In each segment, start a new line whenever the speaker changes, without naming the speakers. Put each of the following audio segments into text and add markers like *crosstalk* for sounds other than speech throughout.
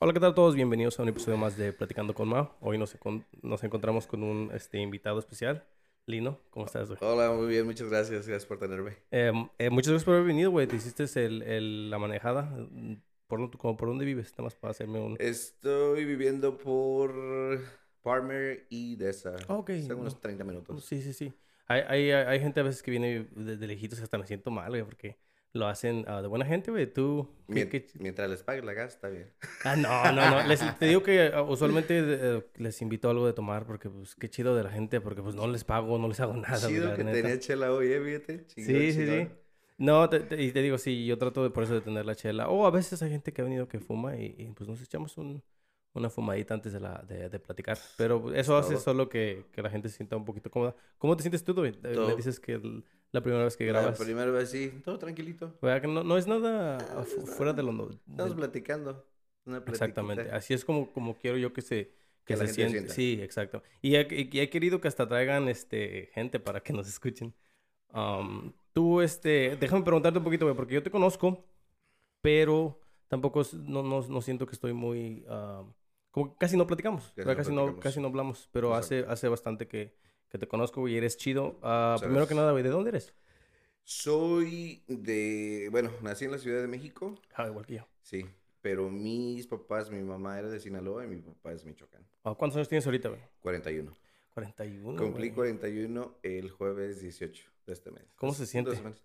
Hola, ¿qué tal a todos? Bienvenidos a un episodio más de Platicando con Mao. Hoy nos, encon- nos encontramos con un este, invitado especial. Lino, ¿cómo estás, güey?
Hola, muy bien, muchas gracias, gracias por tenerme.
Eh, eh, muchas gracias por haber venido, güey. Te hiciste el, el- la manejada. ¿Por, como por dónde vives? Nada más para hacerme un...
Estoy viviendo por Palmer y Desa.
Ah, ok.
Son unos 30 minutos.
Sí, sí, sí. Hay, hay, hay gente a veces que viene de, de lejitos que hasta me siento mal, güey, porque lo hacen ah, de buena gente, güey. Tú... ¿qué-
Mien-
qué-
Mientras les pague la gas, está bien.
Ah, no, no, no. Les, te digo *laughs* que ah, usualmente eh, les invito algo de tomar porque, pues, qué chido de la gente, porque, pues, no les pago, no les hago nada,
Chido que tenía chela hoy, ¿eh? Fíjate.
Sí, sí, sí. No, te- te- y te digo, sí, yo trato de por eso de tener la chela. O a veces hay gente que ha venido que fuma y, y, pues nos echamos un, una fumadita antes de, la, de, de platicar. Pero eso hace solo que, que la gente se sienta un poquito cómoda. ¿Cómo te sientes tú, güey? Eh, Me dices que el- la primera vez que
La
grabas.
primera vez sí, todo tranquilito.
¿verdad que no, no es nada
No, no
fuera de lo... no-
Estamos platicando. Una
Exactamente. Así es como, como quiero yo que se... Que,
Que la
se siente.
sienta.
Sí, exacto. Y he, y- he querido que hasta traigan este, gente para que nos escuchen. Um, tú, este... Déjame preguntarte un poquito, güey, porque yo te conozco, pero tampoco no, no, no siento que estoy muy... ah, como que casi no platicamos,
Casi no
Casi, no,
platicamos.
casi no hablamos, pero hace, hace bastante que, que te conozco güey, y eres chido.
Muchas
primero que nada, güey, ¿de dónde eres?
Soy de. Bueno, nací en la Ciudad de México.
Ah, igual que yo.
Sí. Pero mis papás, mi mamá era de Sinaloa y mi papá es Michoacán.
Ah, ¿Cuántos años tienes ahorita, güey?
41.
41.
Cumplí
güey.
41 el jueves 18 de este mes.
¿Cómo se siente?
dos semanas.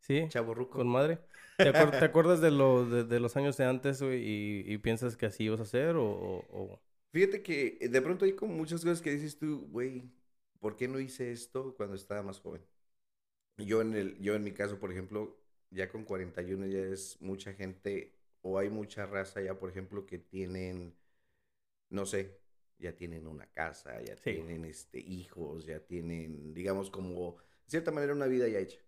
Sí.
Chavo ruco.
Con madre. ¿Te, acuer- te acuerdas de, lo, de, de los años de antes, güey, y, y piensas que así ibas a hacer o... o- o-
Fíjate que eh, de pronto hay como muchas cosas que dices tú, güey, ¿por qué no hice esto cuando estaba más joven? Yo en, el, yo en mi caso, por ejemplo, ya con 41 ya es mucha gente o hay mucha raza ya, por ejemplo, que tienen, no sé, ya tienen una casa, ya
Sí.
tienen este, hijos, ya tienen, digamos, como, de cierta manera, una vida ya hecha.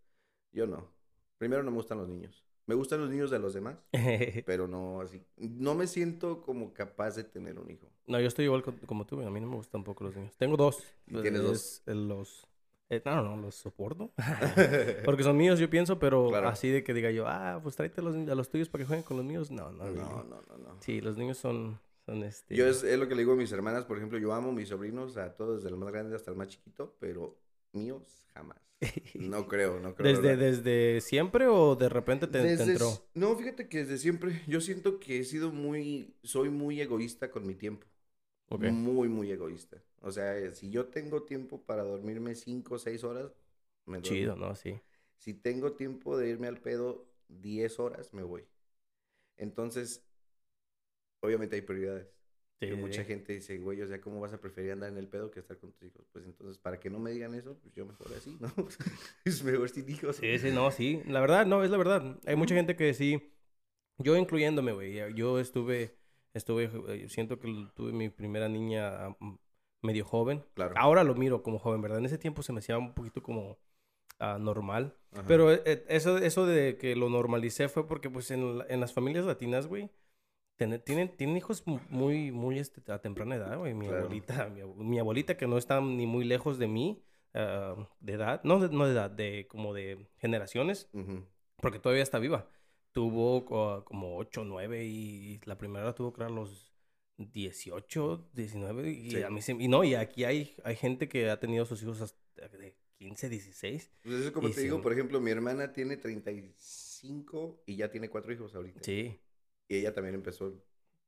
Yo no. Primero no me gustan los niños. Me gustan los niños de los demás, *laughs* pero no así. No me siento como capaz de tener un hijo.
no, yo estoy igual co- como tú. A mí no me gustan tampoco los niños. Tengo dos.
¿Y tienes dos?
Eh, los... eh, no, no, los soporto. *laughs* *laughs* Porque son míos, yo pienso, pero
Claro.
así de que diga yo, ah, pues tráete a los, a los tuyos para que jueguen con los míos. No, no,
No,
really.
no, no, no.
Sí, los niños son, son este...
Yo es, es lo que le digo a mis hermanas, por ejemplo, yo amo a mis sobrinos, a todos, desde el más grande hasta el más chiquito, pero míos jamás. *laughs* No creo, no creo.
¿Desde,
¿verdad?
¿Desde siempre o de repente te, entró?
No, fíjate que desde siempre yo siento que he sido muy, soy muy egoísta con mi tiempo. Muy, muy egoísta. O sea, eh, si yo tengo tiempo para dormirme cinco o seis horas, me duermo.
Chido, ¿no? Sí.
Si tengo tiempo de irme al pedo 10 horas, me voy. Entonces, obviamente hay prioridades. Que mucha gente dice, güey, o sea, ¿cómo vas a preferir andar en el pedo que estar con tus hijos? Pues entonces, para que no me digan eso, pues yo mejor así, ¿no? *laughs* es mejor sin hijos.
Sí, sí, no, sí. La verdad, no, es la verdad. Hay mucha gente que sí, yo incluyéndome, güey. ya- Yo estuve, estuve, eh, siento que tuve mi primera niña medio joven.
Claro.
Ahora lo miro como joven, ¿verdad? En ese tiempo se me hacía un poquito como ah, normal.
Ajá.
Pero eh, eh, eso, eso de que lo normalicé fue porque, pues, en, en las familias latinas, güey, tienen, tienen, tienen hijos mu- muy, muy este, a temprana edad, güey. Mi
Claro.
abuelita, mi, mi abuelita que no está ni muy lejos de mí, ah, de edad, no de, no de edad, de como de generaciones,
Ujú.
porque todavía está viva. Tuvo co- como 8, 9 y la primera tuvo a los 18, 19 y
Sí.
a mí se- y no, y aquí hay, hay gente que ha tenido sus hijos hasta de 15, 16.
Pues eso como
Y
te digo,
sí.
por ejemplo, mi hermana tiene 35 y ya tiene cuatro hijos ahorita.
Sí.
Y ella también empezó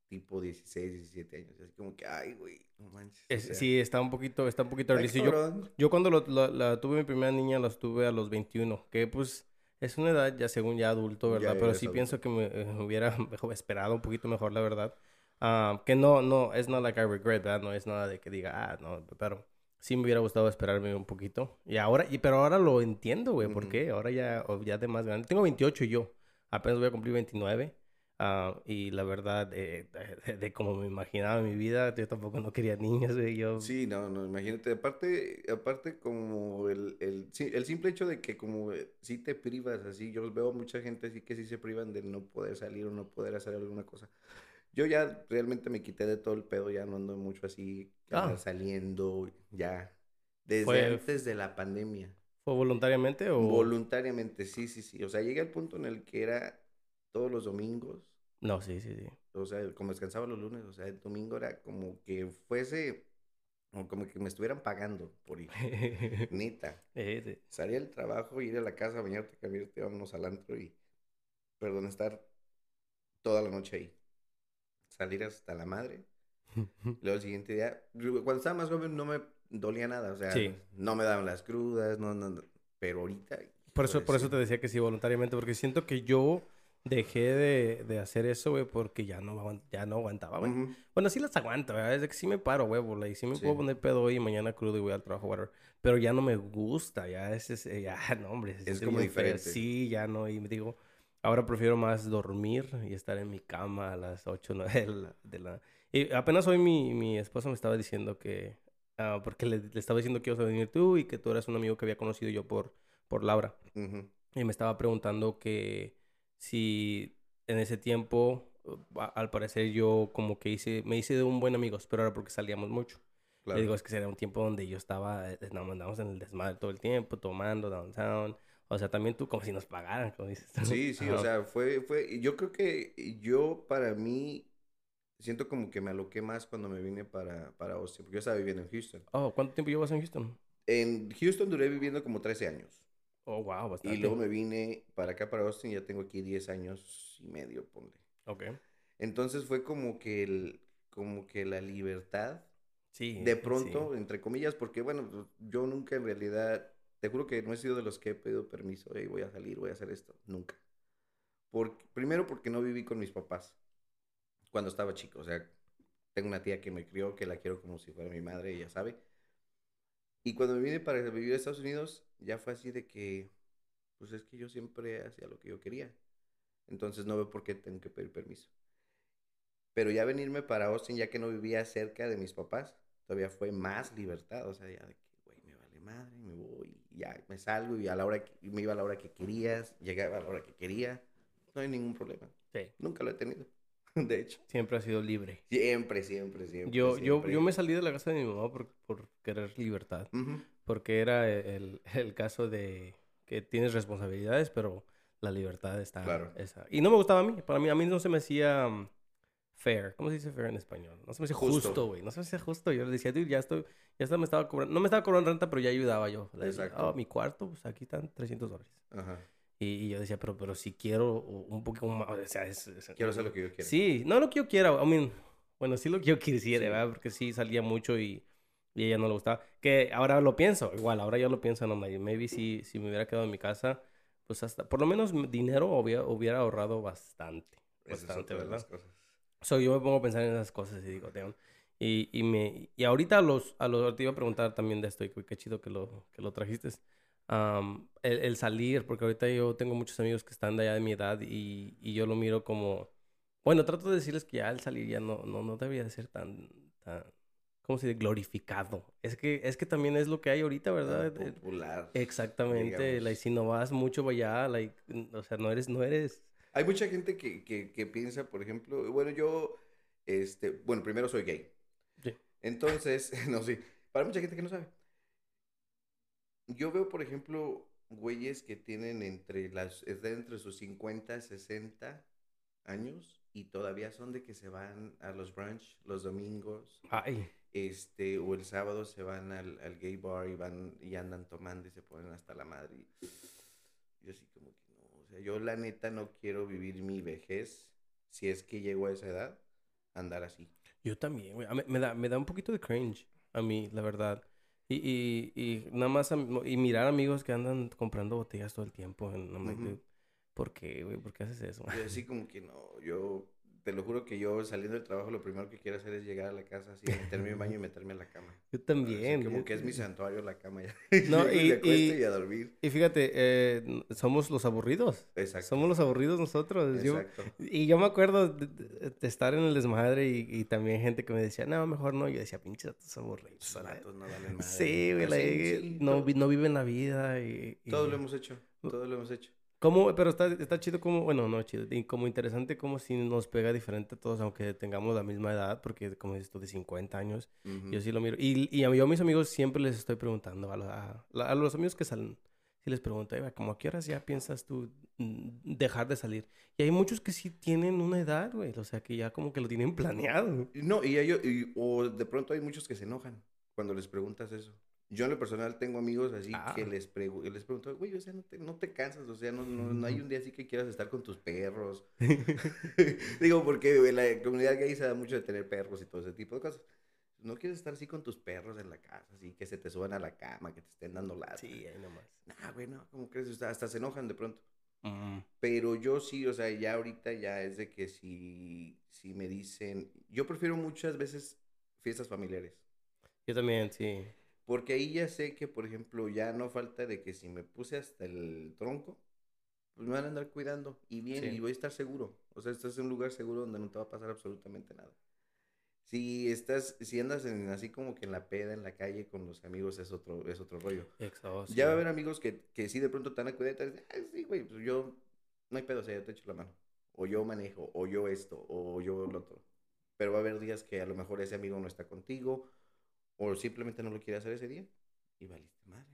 tipo 16, 17 años. Así como que, ay, güey, no manches. o
Es-
sea,
sí, está un poquito, está un poquito. Sí, yo, yo cuando lo- la, la tuve mi primera niña, las tuve a los 21, que pues es una edad ya según ya adulto,
Ya
¿verdad? Pero
eres
sí
adulto.
pienso que me, eh, *laughs* hubiera esperado un poquito mejor, la verdad. Ah, que no, no, es no like I regret, ¿verdad? No es nada de que diga, ah, no, pero sí me hubiera gustado esperarme un poquito. Y ahora, y, pero ahora lo entiendo, güey, ¿por
Ujú.
qué? Ahora ya, o ya de más grande. Tengo 28 y yo, apenas voy a cumplir 29. Ah, y la verdad, eh, de, *laughs* de como me imaginaba mi vida, yo tampoco no quería niños, güey. Yo,
Sí, no, no, imagínate. Aparte, aparte como el, el, el simple hecho de que como eh, sí te privas así, yo veo mucha gente así que sí se privan de no poder salir o no poder hacer alguna cosa. Yo ya realmente me quité de todo el pedo, ya no ando mucho así,
Ah.
saliendo, ya. Desde
Fue-
antes de la pandemia.
¿Fue voluntariamente o...?
Voluntariamente, sí, sí, sí. O sea, llegué al punto en el que era todos los domingos.
No, sí, sí, sí.
O sea, como descansaba los lunes, o sea, el domingo era como que fuese, como que me estuvieran pagando por ir. *laughs* Neta.
Eh, sí.
Salía del trabajo, ir a la casa, bañarte, cambiarte, vámonos al antro y, perdón, estar toda la noche ahí. Salir hasta la madre. *laughs* Luego el siguiente día, cuando estaba más joven no me dolía nada, o sea,
Sí.
no me daban las crudas, no, no, no, pero ahorita...
Por eso, por eso te decía que sí, voluntariamente, porque siento que yo dejé de, de hacer eso, güey, porque ya no, ya no aguantaba, güey.
Ujú.
Bueno, sí las aguanto, ¿verdad? Es que sí me paro, güey, bola, y sí me
Sí.
puedo poner pedo hoy y mañana crudo y voy al trabajo, whatever. Pero ya no me gusta, ya es, es- eh, ya, *laughs* no, hombre.
Es
siente
como
bien feo.
diferente.
Sí, ya no, y me digo, ahora prefiero más dormir y estar en mi cama a las 8, 9 de la... de la- Y apenas hoy mi, mi esposa me estaba diciendo que... ah, porque le, le estaba diciendo que ibas a venir tú y que tú eras un amigo que había conocido yo por, por Laura.
Ujú.
Y me estaba preguntando que si en ese tiempo, a- al parecer yo como que hice, me hice de un buen amigo, pero era porque salíamos mucho.
Claro.
Le digo, es que era un tiempo donde yo estaba, eh, nos andábamos en el desmadre todo el tiempo, tomando downtown. O sea, también tú como si nos pagaran, como dices. tú.
Sí, sí, o sea, fue, fue, yo creo que yo para mí siento como que me aloqué más cuando me vine para, para Austin, porque yo estaba viviendo en Houston.
Oh, ¿cuánto tiempo llevas en Houston?
En Houston duré viviendo como 13 años.
Oh, wow, bastante.
Y luego me vine para acá, para Austin, ya tengo aquí 10 años y medio, ponle.
Ok.
Entonces fue como que, el, como que la libertad,
Sí.
de
sí.
pronto, entre comillas, porque bueno, yo nunca en realidad, te juro que no he sido de los que he pedido permiso, "Ey, voy a salir, voy a hacer esto, nunca. Por, primero porque no viví con mis papás cuando estaba chico, o sea, tengo una tía que me crió, que la quiero como si fuera mi madre, ella sabe. Y cuando me vine para vivir a Estados Unidos, ya fue así de que, pues es que yo siempre hacía lo que yo quería. Entonces no veo por qué tengo que pedir permiso. Pero ya venirme para Austin, ya que no vivía cerca de mis papás, todavía fue más libertad. O sea, ya de que, güey, me vale madre, me voy, ya me salgo y a la hora que, me iba a la hora que querías, llegaba a la hora que quería. No hay ningún problema.
Sí.
Nunca lo he tenido. *laughs* De hecho.
Siempre ha sido libre.
Siempre, siempre, siempre.
Yo, yo,
siempre.
yo me salí de la casa de mi mamá por, por querer libertad.
Ujú.
Porque era el, el caso de que tienes responsabilidades, pero la libertad está
Claro.
esa. Y no me gustaba a mí. Para mí, a mí no se me hacía um, fair. ¿Cómo se dice fair en español? No se me hacía
Justo.
güey. No se me hacía justo. Yo le decía, dude, ya estoy, ya está, me estaba cobrando. No me estaba cobrando renta, pero ya ayudaba yo. Le decía,
Exacto.
"Oh, mi cuarto, pues aquí están 300 dólares.
Ajá.
Y, y yo decía, pero, pero si quiero un poquito más, o sea, es... es-
Quiero hacer lo que yo quiera.
Sí, no lo que yo quiera. I mean, bueno, sí lo que yo *laughs* quisiera, ¿verdad? Porque sí salía mucho y, y a ella no le gustaba. Que ahora lo pienso, igual, ahora yo lo pienso, no, maybe si, si me hubiera quedado en mi casa, pues hasta, por lo menos dinero hubiera, hubiera ahorrado bastante.
Es
Bastante,
de
¿verdad? So, yo me pongo a pensar en esas cosas y digo, damn. Y, y, me, y ahorita a los, a los, te iba a preguntar también de esto, y qué chido que lo, que lo trajiste. El, el salir, porque ahorita yo tengo muchos amigos que están de allá de mi edad y, y yo lo miro como, bueno, trato de decirles que ya el salir ya no, no, no debería de ser tan, tan, ¿cómo se dice? Glorificado. Es que, es que también es lo que hay ahorita, ¿verdad?
Tan Popular.
Exactamente,
digamos.
like, si no vas mucho allá, like, o sea, no eres, no eres...
Hay mucha gente que, que, que piensa, por ejemplo, bueno, yo, este, bueno, primero soy gay.
Sí.
Entonces, *laughs* no sé, para mucha gente que no sabe. Yo veo, por ejemplo, güeyes que tienen entre las, están entre sus 50, 60 años y todavía son de que se van a los brunch los domingos,
Ay,
este, o el sábado se van al, al gay bar y van y andan tomando y se ponen hasta la madre. Y yo así como que no, o sea, yo la neta no quiero vivir mi vejez, si es que llego a esa edad, andar así.
Yo también, güey. Me da, me da un poquito de cringe a mí, la verdad. Y, y, y nada más, y mirar amigos que andan comprando botellas todo el tiempo. ¿Por qué, güey? ¿Por qué haces eso?
Yo así como que no, yo te lo juro que yo saliendo del trabajo lo primero que quiero hacer es llegar a la casa así, meterme en baño y meterme a la cama. *laughs*
Yo
Así
también.
como
yo-
que es mi santuario la cama ya. *laughs*
No, y-
me
y-
y a dormir.
Y fíjate, eh, somos los aburridos.
Exacto.
Somos los aburridos nosotros. Yo,
Exacto.
y yo me acuerdo de, estar en el desmadre y, y también gente que me decía, no, mejor no. Yo decía, pinches datos aburridos.
Vatos no valen madre.
Sí, güey,
sí,
no, no viven la vida y-
Todo lo hemos hecho, todo lo hemos hecho.
¿Cómo? Pero está, está chido como, bueno, no chido, y como interesante como si nos pega diferente a todos, aunque tengamos la misma edad, porque como dices tú, de 50 años,
Ujú.
yo sí lo miro. Y, y a, mí- yo a mis amigos siempre les estoy preguntando, a, la- a a los amigos que salen, si les pregunto, "Eva, ¿cómo a qué horas ya piensas tú mm, dejar de salir? Y hay muchos que sí tienen una edad, güey. O sea, que ya como que lo tienen planeado.
No, y, ellos, y- o de pronto hay muchos que se enojan cuando les preguntas eso. Yo en lo personal tengo amigos así
Ah.
que les, pregu- les pregunto, güey, o sea, no te, no te cansas, o sea, no, no, no hay un día así que quieras estar con tus perros. *laughs* Digo, porque en la comunidad gay se da mucho de tener perros y todo ese tipo de cosas. No quieres estar así con tus perros en la casa, así que se te suban a la cama, que te estén dando lata.
Sí, ahí nomás.
Nah, güey, no, ¿cómo crees? O sea, hasta se enojan de pronto.
Mm.
Pero yo sí, o sea, ya ahorita ya es de que si, si me dicen, yo prefiero muchas veces fiestas familiares.
Yo también, sí.
Porque ahí ya sé que, por ejemplo, ya no falta de que si me puse hasta el tronco, pues me van a andar cuidando y bien,
Sí.
y voy a estar seguro. O sea, estás en un lugar seguro donde no te va a pasar absolutamente nada. Si estás, si andas en, así como que en la peda, en la calle con los amigos, es otro, es otro rollo.
Exacto.
Ya va a haber amigos que, que sí de pronto te van a cuidar y te dicen, "Ay, sí, güey, pues yo, no hay pedo, o sea, yo te echo la mano. O yo manejo, o yo esto, o yo lo otro. Pero va a haber días que a lo mejor ese amigo no está contigo, o simplemente no lo quiere hacer ese día, y valiste madre.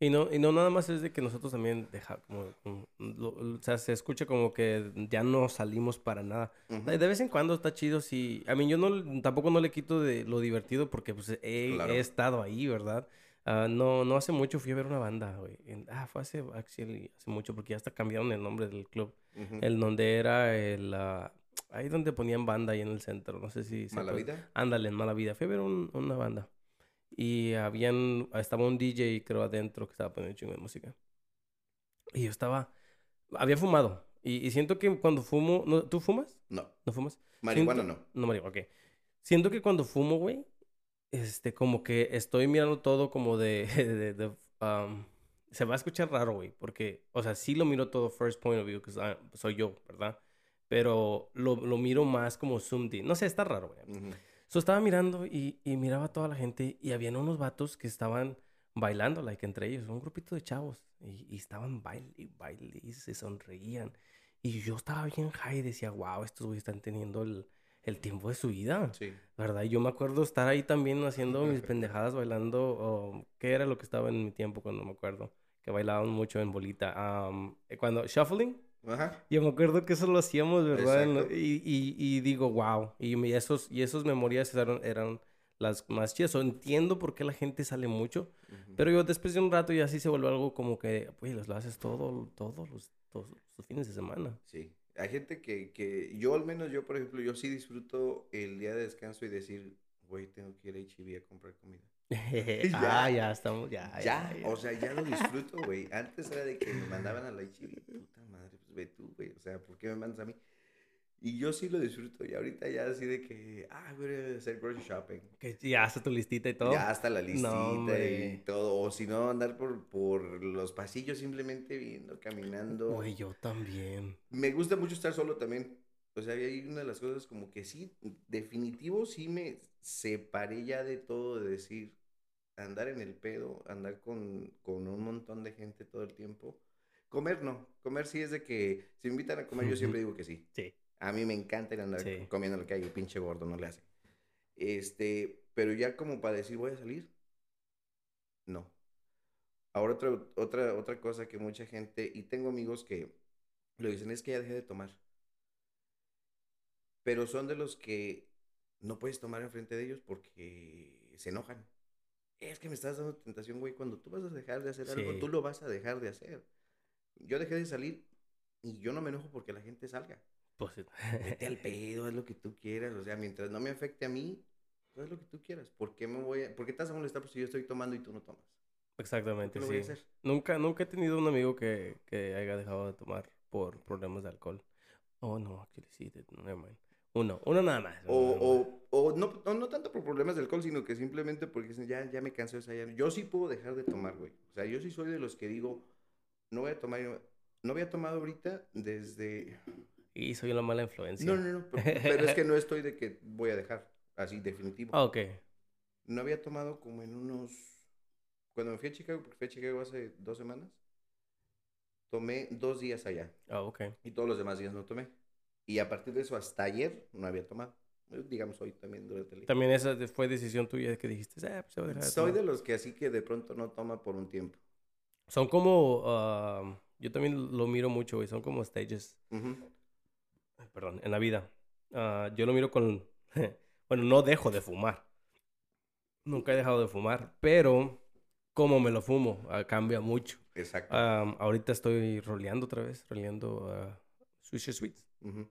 Y no, y no nada más es de que nosotros también deja como, como- lo- o sea, se escucha como que ya no salimos para nada.
Ujú.
De vez en cuando está chido, sí. A mí yo no, tampoco no le quito de lo divertido porque pues he,
Claro.
he estado ahí, ¿verdad? Ah, no, no hace mucho fui a ver una banda, güey. Ah, fue hace, hace mucho porque ya hasta cambiaron el nombre del club.
Ujú.
El donde era el... ah, ahí donde ponían banda ahí en el centro. No sé si...
¿Mala vida?
Ándale, en Mala Vida. Fui a ver un- una banda. Y habían, estaba un DJ, creo, adentro que estaba poniendo un chingo de música. Y yo estaba, había fumado. Y, y siento que cuando fumo, ¿no, ¿tú fumas?
No.
¿No fumas?
Marihuana
Siento-
no.
No, marihuana, ok. Siento que cuando fumo, güey, este, como que estoy mirando todo como de, *laughs* de, de, um, se va a escuchar raro, güey, porque, o sea, sí lo miro todo first point of view, que soy yo, ¿verdad? Pero lo, lo miro más como zoomed in. No sé, está raro, güey.
Ujú.
So, estaba mirando y, y miraba a toda la gente y habían unos vatos que estaban bailando, like, entre ellos, un grupito de chavos. Y, y estaban baile y baile y se sonreían. Y yo estaba bien high y decía, wow, estos güeyes están teniendo el, el tiempo de su vida.
Sí.
¿Verdad? Y yo me acuerdo estar ahí también haciendo mis pendejadas bailando. o ¿Qué era lo que estaba en mi tiempo cuando me acuerdo? Que bailaban mucho en bolita. Am, eh, cuando, shuffling.
Ajá.
Yo me acuerdo que eso lo hacíamos, ¿verdad? Y, y, y digo, wow. Y, esos, y esos memorias eran, eran las más chidas. O entiendo por qué la gente sale mucho.
Ujú.
Pero yo después de un rato ya así se vuelve algo como que, pues, lo haces todo, todos los, todos los fines de semana.
Sí. Hay gente que, que, yo al menos, yo por ejemplo, yo sí disfruto el día de descanso y decir, güey, tengo que ir a H-E B a comprar comida. *laughs*
ah, ya estamos, ya.
Ya,
ya.
o sea, ya lo disfruto, güey. Antes era de que me mandaban a la B, puta madre, pues ve tú, güey. O sea, ¿por qué me mandas a mí? Y yo sí lo disfruto. Y ahorita ya así de que, ah, voy a hacer grocery shopping.
Que ya hace tu listita y todo.
Ya hasta la listita y todo. O si no, andar por, por los pasillos simplemente viendo, caminando.
Güey, yo también.
Me gusta mucho estar solo también. O sea, hay una de las cosas como que sí, definitivo, sí me separé ya de todo, de decir, andar en el pedo, andar con, con un montón de gente todo el tiempo. Comer no, comer sí es de que si me invitan a comer yo siempre digo que sí.
Sí.
A mí me encanta ir a andar
Sí.
comiendo en la calle, pinche gordo, no le hace. Este, pero ya como para decir voy a salir, no. Ahora otra, otra, otra cosa que mucha gente, y tengo amigos que lo dicen, es que ya dejé de tomar. Pero son de los que no puedes tomar enfrente de ellos porque se enojan. Es que me estás dando tentación, güey. Cuando tú vas a dejar de hacer algo, tú lo vas a dejar de hacer. Yo dejé de salir y yo no me enojo porque la gente salga.
Pues,
Vete al *laughs* pedo, haz lo que tú quieras. O sea, mientras no me afecte a mí, tú haz lo que tú quieras. ¿Por qué me voy a, ¿por qué te vas a molestar pues, si yo estoy tomando y tú no tomas? ¿Por
Exactamente, sí. Nunca, nunca he tenido un amigo que, que haya dejado de tomar por problemas de alcohol. Oh, no, actually sí, never mind. Uno, uno nada más.
O,
uno nada más.
o, o no, no, no tanto por problemas de alcohol, sino que simplemente porque dicen, ya, ya me cansé de esa ya- Yo sí puedo dejar de tomar, güey. O sea, yo sí soy de los que digo, no voy a tomar, no había tomado ahorita desde...
Y soy una mala influencia.
No, no, no, pero, pero es que no estoy de que voy a dejar, así, definitivo.
Ah, ok.
No había tomado como en unos... Cuando me fui a Chicago, porque fui a Chicago hace dos semanas, tomé dos días allá.
Ah, ok.
Y todos los demás días no tomé. Y a partir de eso, hasta ayer, no había tomado. Eh, Digamos, hoy también durante el día.
También esa fue decisión tuya que dijiste, ah, pues a
Soy
tomar".
de los que así que de pronto no toma por un tiempo.
Son como, ah, yo también lo miro mucho, güey, son como stages,
Ujú.
perdón, en la vida. Ah, yo lo miro con, *laughs* bueno, no dejo de fumar. Nunca he dejado de fumar, pero como me lo fumo, ah, cambia mucho.
Exacto.
Ahorita estoy roleando otra vez, roleando uh, Swisher Sweets.
Ujú.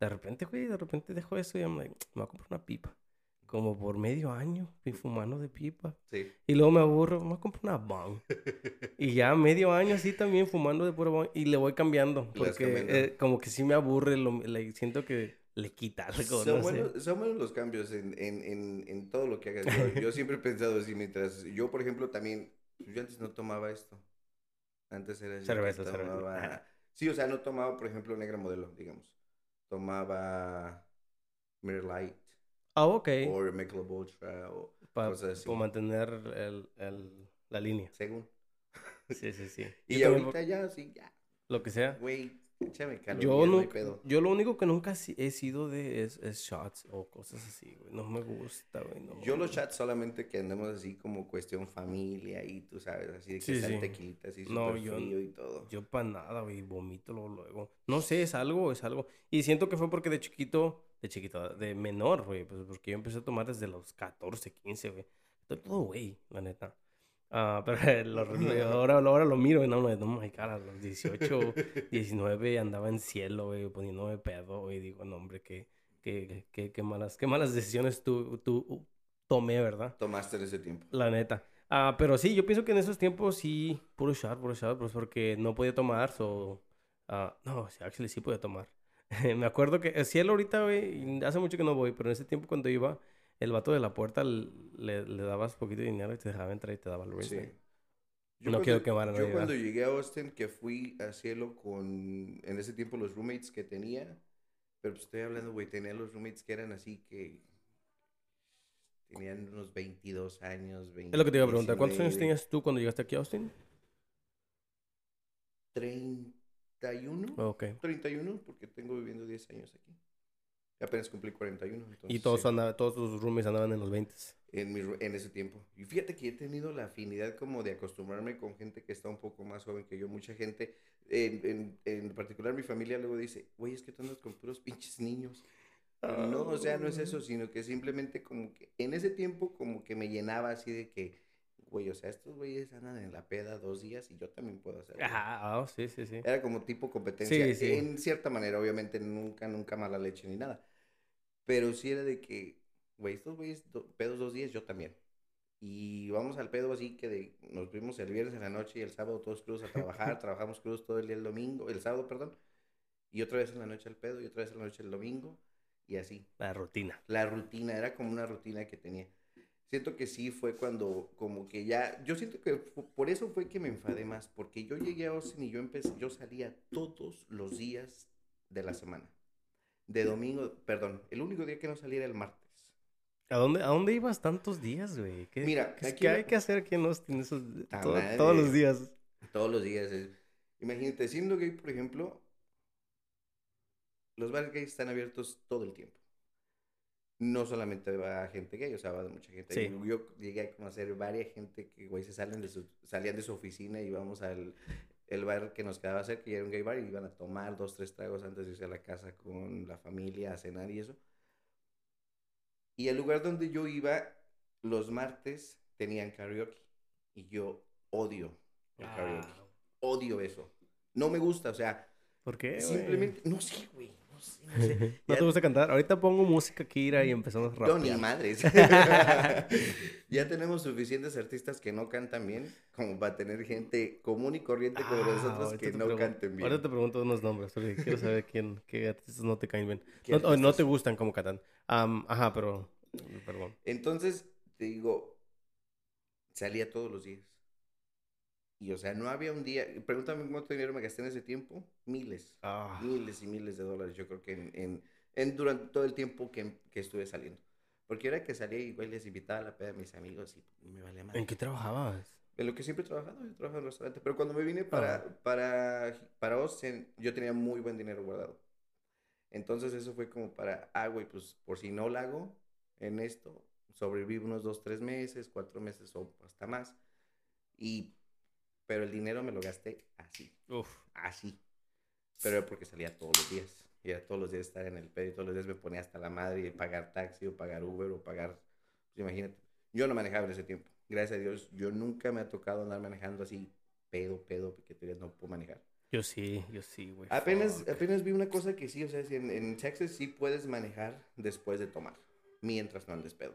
De repente, güey, de repente dejo eso y I'm like, me voy a comprar una pipa. Como por medio año, fui fumando de pipa.
Sí.
Y luego me aburro, me voy a comprar una bong. y ya medio año así también fumando de puro bong. Y le voy cambiando. Porque eh, como que sí me aburre, lo, le- siento que le quita algo,
Son,
no sé.
buenos, son buenos los cambios en, en, en, en todo lo que hagas. Yo, yo siempre he pensado así, mientras yo, por ejemplo, también, yo antes no tomaba esto. Antes era
Cerveza, cerveza.
tomaba-
Ajá.
Sí, o sea, no tomaba, por ejemplo, negra modelo, digamos. Tomaba Miller Light
Ah, ok.
o Michelob Ultra o
Para mantener el, el- la línea.
según.
Sí, sí, sí. *laughs*
Y
Yo también,
ahorita ya, sí, ya,
Lo que sea.
güey, échame
Yo,
no hay
no,
pedo.
yo lo único que nunca he sido de es, es shots o cosas así, güey. No me gusta, güey. No.
Yo los chats solamente que andamos así como cuestión familia y tú sabes, así de que
Sí, sí.
tequilita así
No, yo-
frío y todo.
Yo para nada, güey. Vomito luego, luego. No sé, es algo, es algo. Y siento que fue porque de chiquito, de chiquito, de menor, güey. Pues porque yo empecé a tomar desde los 14, 15, güey. Todo, güey, la neta. Ah, pero *laughs* lo- ahora, ahora lo miro y no, no, no, my cara, a los 18, 19 *laughs* andaba en cielo, güey, poniéndome pedo, güey. Digo, no, hombre, qué, qué, qué, qué malas, qué malas decisiones tú, tú tomé, ¿verdad?
Tomaste en ese tiempo.
La neta. Ah, pero sí, yo pienso que en esos tiempos sí, puro shot, puro shot, pues porque no podía tomar, so... ah, no, sí, actually sí podía tomar. *laughs* Me acuerdo que el cielo ahorita, güey, hace mucho que no voy, pero en ese tiempo cuando iba, el vato de la puerta le, le dabas poquito de dinero y te dejaba entrar y te daba el
Sí.
wristband.
Yo
No
cuando-
quiero quemar a
Yo cuando llegué a Austin, que fui a cielo con, en ese tiempo, los roommates que tenía, pero pues estoy hablando, güey, tenía los roommates que eran así que tenían unos 22 años, 20,
Es lo que te iba a preguntar, ¿cuántos años
19,
tenías tú cuando llegaste aquí a Austin?
31,
Ok.
31, porque tengo viviendo 10 años aquí. Apenas cumplí 41.
Y
entonces,
todos,
sí.
andaba- todos tus roommates andaban en los 20.
en, mi en ese tiempo. Y fíjate que he tenido la afinidad como de acostumbrarme con gente que está un poco más joven que yo. Mucha gente, en, en, en particular mi familia luego dice, güey, es que tú andas con puros pinches niños. No, o sea, no es eso, sino que simplemente como que en ese tiempo como que me llenaba así de que, güey, o sea, estos güeyes andan en la peda dos días y yo también puedo hacerlo.
Ah, ah, sí, sí, sí.
Era como tipo competencia.
Sí, sí.
En cierta manera, obviamente, nunca, nunca mala leche ni nada. Pero sí era de que, güey, estos güeyes do- pedos dos días, yo también. Y vamos al pedo así que de, nos vimos el viernes en la noche y el sábado todos crudos a trabajar. *laughs* trabajamos crudos todo el día el domingo, el sábado, perdón. Y otra vez en la noche al pedo y otra vez en la noche el domingo. Y así.
La rutina.
La rutina, era como una rutina que tenía. Siento que sí fue cuando, como que ya, yo siento que por eso fue que me enfadé más, porque yo llegué a Austin y yo empecé, yo salía todos los días de la semana. De domingo, perdón, el único día que no salía era el martes.
¿A dónde, ¿A dónde ibas tantos días, güey? ¿Qué,
Mira,
qué,
aquí
qué
la-
hay que hacer aquí en Austin esos,
Ta
todo-
madre.
todos los días?
Todos los días. es- Imagínate, siendo gay, por ejemplo, los bares gays están abiertos todo el tiempo. No solamente va gente gay, o sea, va de mucha gente.
Sí.
Yo, llegué a conocer varias gente que, güey, se salen de su, salían de su oficina y íbamos al el bar que nos quedaba cerca, y era un gay bar, y iban a tomar dos, tres tragos antes de irse a la casa con la familia, a cenar y eso. Y el lugar donde yo iba, los martes tenían karaoke. Y yo odio el karaoke.
Ah,
Odio eso. No me gusta, o sea,
¿Por qué,
simplemente, no sé, güey, *laughs* no sé, no sé.
¿No
Ya-
te gusta cantar? Ahorita pongo música Kira y empezamos a
No, ni madres. *laughs* *laughs* ya tenemos suficientes artistas que no cantan bien como para tener gente común y corriente como
Ah,
nosotros que no canten bien.
Ahorita te pregunto unos nombres, porque quiero saber quién, qué artistas no te caen bien.
¿Qué
No, o no
artistas?
te gustan como cantan. Ajá, pero... Perdón.
Entonces, te digo, salía todos los días. Y, o sea, no había un día. Pregúntame cuánto dinero me gasté en ese tiempo. Miles.
Ah,
Miles y miles de dólares, yo creo que en, en, en durante todo el tiempo que, que estuve saliendo. Porque era que salía güey, les invitaba a la peda a mis amigos y me valía más.
¿En qué trabajabas?
En lo que siempre he trabajado, yo trabajo en restaurante. Pero cuando me vine para,
Ah.
para, para Austin, yo tenía muy buen dinero guardado. Entonces eso fue como para, ah, güey, pues por si no lo hago en esto, sobrevivo unos dos, tres meses, cuatro meses o hasta más. Y Pero el dinero me lo gasté así.
Uf.
Así. Pero era porque salía todos los días. Y era todos los días estar en el pedo y todos los días me ponía hasta la madre y pagar taxi o pagar Uber o pagar... pues, imagínate. Yo no manejaba en ese tiempo. Gracias a Dios, yo nunca me ha tocado andar manejando así pedo, pedo, porque todavía no puedo manejar.
Yo sí, yo sí, güey.
Apenas,
fuck.
apenas vi una cosa que sí, o sea, en, en Texas sí puedes manejar después de tomar, mientras no andes pedo.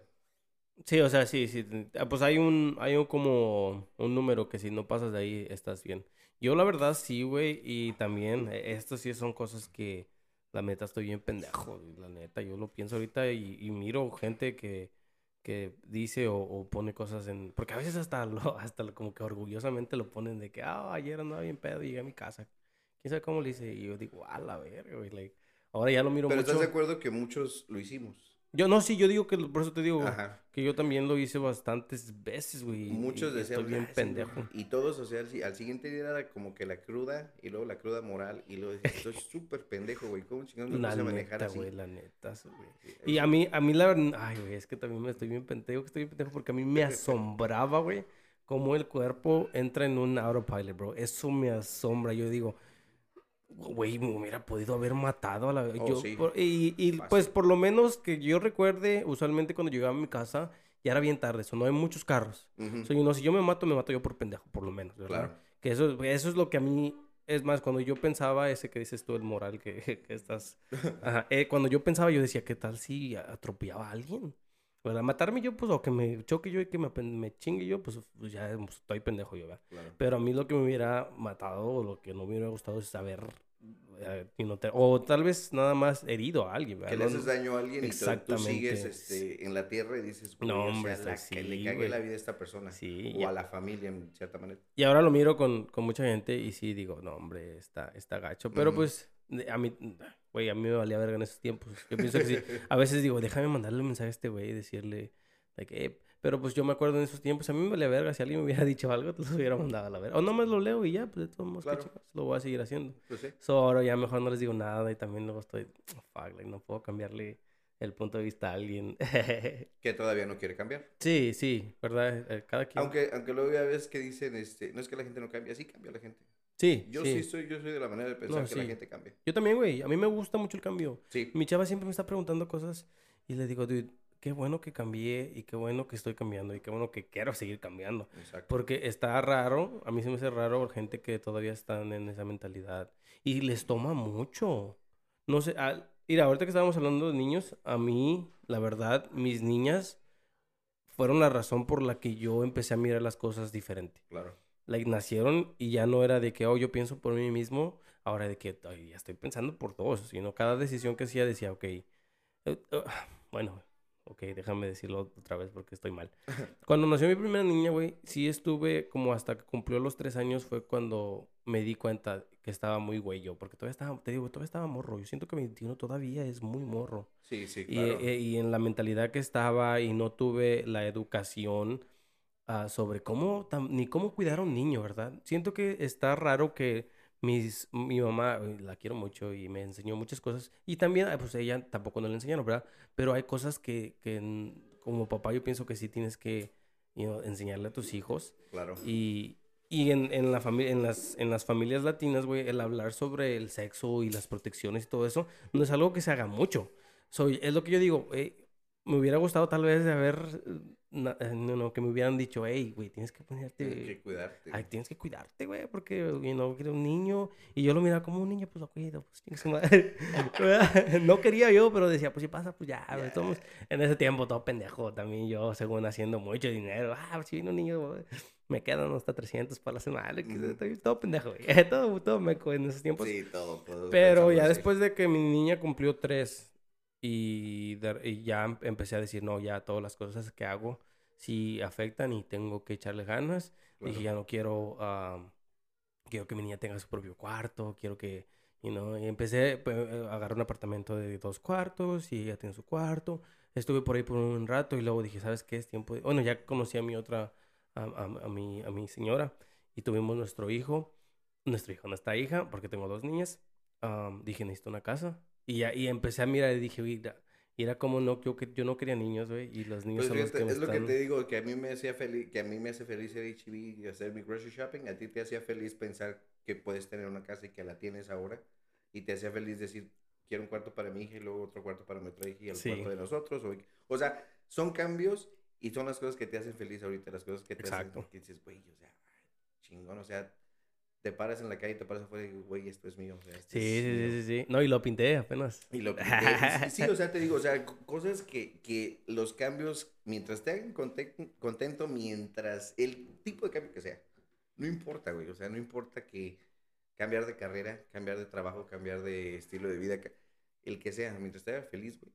Sí, o sea, sí, sí. ah, Pues hay un, hay un como un número que si no pasas de ahí estás bien. Yo la verdad sí, güey, y también eh, esto sí son cosas que la neta estoy bien pendejo, la neta. Yo lo pienso ahorita y, y miro gente que, que dice o, o pone cosas en... Porque a veces hasta, lo, *laughs* hasta lo- como que orgullosamente lo ponen de que, ah, ayer andaba bien pedo y llegué a mi casa. ¿Quién sabe cómo le hice? Y yo digo, a la verga, güey. like, ahora ya lo miro
Pero
mucho.
estás de acuerdo que muchos lo hicimos.
Yo no, sí, yo digo que, por eso te digo,
Ajá.
que yo también lo hice bastantes veces, güey.
Muchos
y
decían,
Estoy bien pendejo.
Y todos, o sea, al, al siguiente día era como que la cruda y luego la cruda moral y luego estoy *laughs* súper pendejo, güey. ¿Cómo chingados me puse a manejar así?
güey, la neta, güey.
Sí,
Y a mí, a mí la verdad, ay, güey, es que también me estoy bien pendejo, que estoy bien pendejo porque a mí me asombraba, güey, cómo el cuerpo entra en un autopilot, bro. Eso me asombra. Yo digo, güey, me hubiera podido haber matado a la...
Oh,
yo,
sí.
por- y, y, pues por lo menos que yo recuerde, usualmente cuando llegaba a mi casa, ya era bien tarde, eso no hay muchos carros.
Ujú,
O sea, yo no, si yo me mato, me mato yo por pendejo, por lo menos, ¿verdad?
Claro.
Que eso, eso es lo que a mí, es más, cuando yo pensaba, ese que dices tú, el moral que, *laughs* que estás... Ajá, eh, cuando yo pensaba, yo decía, ¿qué tal si atropellaba a alguien? ¿Verdad? Matarme yo, pues, o que me choque yo y que me, me chingue yo, pues, pues, ya pues, estoy pendejo yo, ¿verdad?
claro.
Pero a mí lo que me hubiera matado o lo que no me hubiera gustado es saber... eh, y no te- o tal vez nada más herido a alguien, ¿verdad?
Que le haces daño a alguien y tú- sigues este, en la tierra y dices,
No,
o sea,
hombre,
la
sí,
que le cagué
güey.
la vida a esta persona.
Sí,
o
ya.
a la familia, en cierta manera.
Y ahora lo miro con, con mucha gente y sí digo, no, hombre, está, está gacho. Pero
Ujú.
pues, de- a mí, güey, a mí me valía verga en esos tiempos. *laughs* Yo pienso que sí. A veces digo, déjame mandarle un mensaje a este güey y decirle, like, "Eh", pero pues yo me acuerdo en esos tiempos, a mí me valía verga. Si alguien me hubiera *laughs* dicho algo, te lo hubiera mandado a la verga. O no me lo leo y ya, pues de todos modos,
Claro.
lo voy a seguir haciendo.
Pues sí.
So, ahora ya mejor no les digo nada y también luego estoy, fuck, like, no puedo cambiarle el punto de vista a alguien. *laughs*
Que todavía no quiere cambiar.
sí, sí, ¿verdad? Eh, Cada quien.
Aunque, aunque luego ya ves que dicen, este, no es que la gente no cambia, sí cambia la gente.
Sí,
Yo sí, soy, yo soy de la manera de pensar
No,
que la gente cambia.
Yo también, güey. A mí me gusta mucho el cambio.
Sí.
Mi chava siempre me está preguntando cosas y le digo, dude, qué bueno que cambié y qué bueno que estoy cambiando y qué bueno que quiero seguir cambiando.
Exacto.
Porque está raro, a mí se me hace raro gente que todavía están en esa mentalidad y les toma mucho. No sé, al- mira, ahorita que estábamos hablando de niños, a mí, la verdad, mis niñas fueron la razón por la que yo empecé a mirar las cosas diferente.
Claro.
Like, nacieron y ya no era de que, oh, yo pienso por mí mismo, ahora de que "Ay, ya estoy pensando por todos, sino cada decisión que hacía decía, ok, eh, eh, bueno, ok, déjame decirlo otra vez porque estoy mal. *laughs* Cuando nació mi primera niña, güey, sí estuve como hasta que cumplió los tres años fue cuando me di cuenta que estaba muy güey yo, porque todavía estaba, te digo, todavía estaba morro, yo siento que 21 todavía es muy morro.
Sí, sí,
Y,
claro.
eh, y en la mentalidad que estaba y no tuve la educación ah, sobre cómo, ni cómo cuidar a un niño, ¿verdad? Siento que está raro que mis, mi mamá, eh, la quiero mucho y me enseñó muchas cosas. Y también, ah, pues ella tampoco no le enseñaron, ¿verdad? Pero hay cosas que, que como papá yo pienso que sí tienes que you know, enseñarle a tus hijos.
claro.
Y, y en, en, la en, las, en las familias latinas, güey, el hablar sobre el sexo y las protecciones y todo eso no es algo que se haga mucho. Soy, es lo que yo digo, eh, me hubiera gustado tal vez de haber, no, no, que me hubieran dicho, hey, güey, tienes que ponerte,
Tienes que cuidarte.
ay, tienes que cuidarte, güey, porque, you know, era un niño, y yo lo miraba como un niño, pues lo cuido, pues chingue su madre. *laughs* no quería yo, pero decía, pues si pasa, pues ya, en ese tiempo todo pendejo, también yo, según haciendo mucho dinero, ah, pues si viene un niño, me quedan hasta 300 para la semana, que
Ujú.
estoy todo pendejo, güey, *laughs* todo, todo meco en esos tiempos.
sí, todo. todo
Pero ya
así.
después de que mi niña cumplió tres y, de- y ya em- empecé a decir, no, ya todas las cosas que hago sí afectan y tengo que echarle ganas.
Claro.
Dije, ya no quiero, quiero que mi niña tenga su propio cuarto, quiero que, you know, y empecé pues, a agarrar un apartamento de dos cuartos y ella tiene su cuarto. Estuve por ahí por un rato y luego dije, ¿sabes qué? Es tiempo de... Bueno, ya conocí a mi otra, a, a- a mi, a mi señora y tuvimos nuestro hijo, nuestro hijo, nuestra hija, porque tengo dos niñas. Dije, necesito una casa. Y ya, y empecé a mirar y dije, mira, Y era como no, yo, que, yo no quería niños, güey. Y los niños
Pues
son los
fíjate,
que me
es lo que
están...
te digo, que a mí me hacía feliz, que a mí me hace feliz a HB y hacer mi grocery shopping. A ti te hacía feliz pensar que puedes tener una casa y que la tienes ahora. Y te hacía feliz decir, quiero un cuarto para mi hija y luego otro cuarto para mi otra hija y el
Sí.
cuarto de nosotros. O, o sea, son cambios y son las cosas que te hacen feliz ahorita, las cosas que te
Exacto.
hacen que dices, güey, o sea, chingón, o sea, te paras en la calle, te paras afuera y digo, güey, esto es mío. o sea, esto
Sí,
es
sí,
mío".
sí, sí, sí. No, y lo pinté apenas.
Y lo pinté. Y *laughs* sí, sí, o sea, te digo, o sea, co- cosas que, que los cambios, mientras te hagan conte- contento, mientras el tipo de cambio que sea, no importa, güey, o sea, no importa que cambiar de carrera, cambiar de trabajo, cambiar de estilo de vida, el que sea, mientras te haga feliz, güey.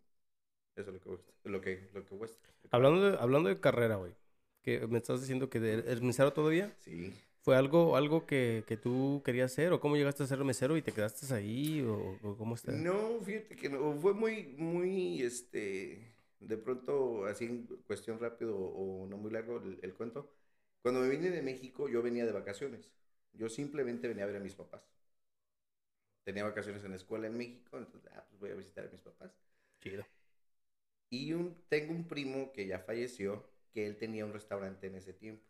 Eso es lo que cuesta, lo que, lo que cuesta.
Hablando de, hablando de carrera, güey. Que me estás diciendo que de- eres mesero todavía.
Sí.
¿Fue algo, algo que, que tú querías hacer? ¿O cómo llegaste a ser mesero y te quedaste ahí? ¿O, o cómo está?
No, fíjate que no, fue muy, muy, este, de pronto, así en cuestión rápido o no muy largo el, el cuento. Cuando me vine de México, yo venía de vacaciones. Yo simplemente venía a ver a mis papás. Tenía vacaciones en la escuela en México, entonces, ah, pues voy a visitar a mis papás.
Chido.
Y un, tengo un primo que ya falleció, que él tenía un restaurante en ese tiempo,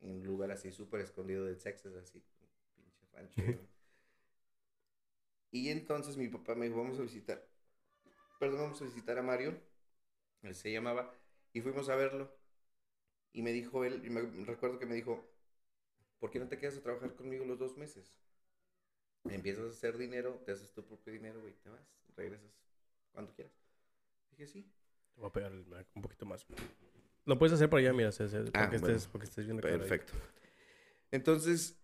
en un lugar así súper escondido del Texas, así, pinche rancho. ¿no? *laughs* y entonces mi papá me dijo, vamos a visitar, perdón, vamos a visitar a Mario, él se llamaba, y fuimos a verlo. Y me dijo él, y me recuerdo que me dijo, ¿por qué no te quedas a trabajar conmigo los dos meses? Empiezas a hacer dinero, te haces tu propio dinero, güey, te vas, regresas cuando quieras. Dije, sí.
Te voy a pegar el un poquito más. Lo puedes hacer por allá, mira, se- se- para,
Ah,
que,
bueno.
estés, para que estés viendo.
Perfecto. Entonces,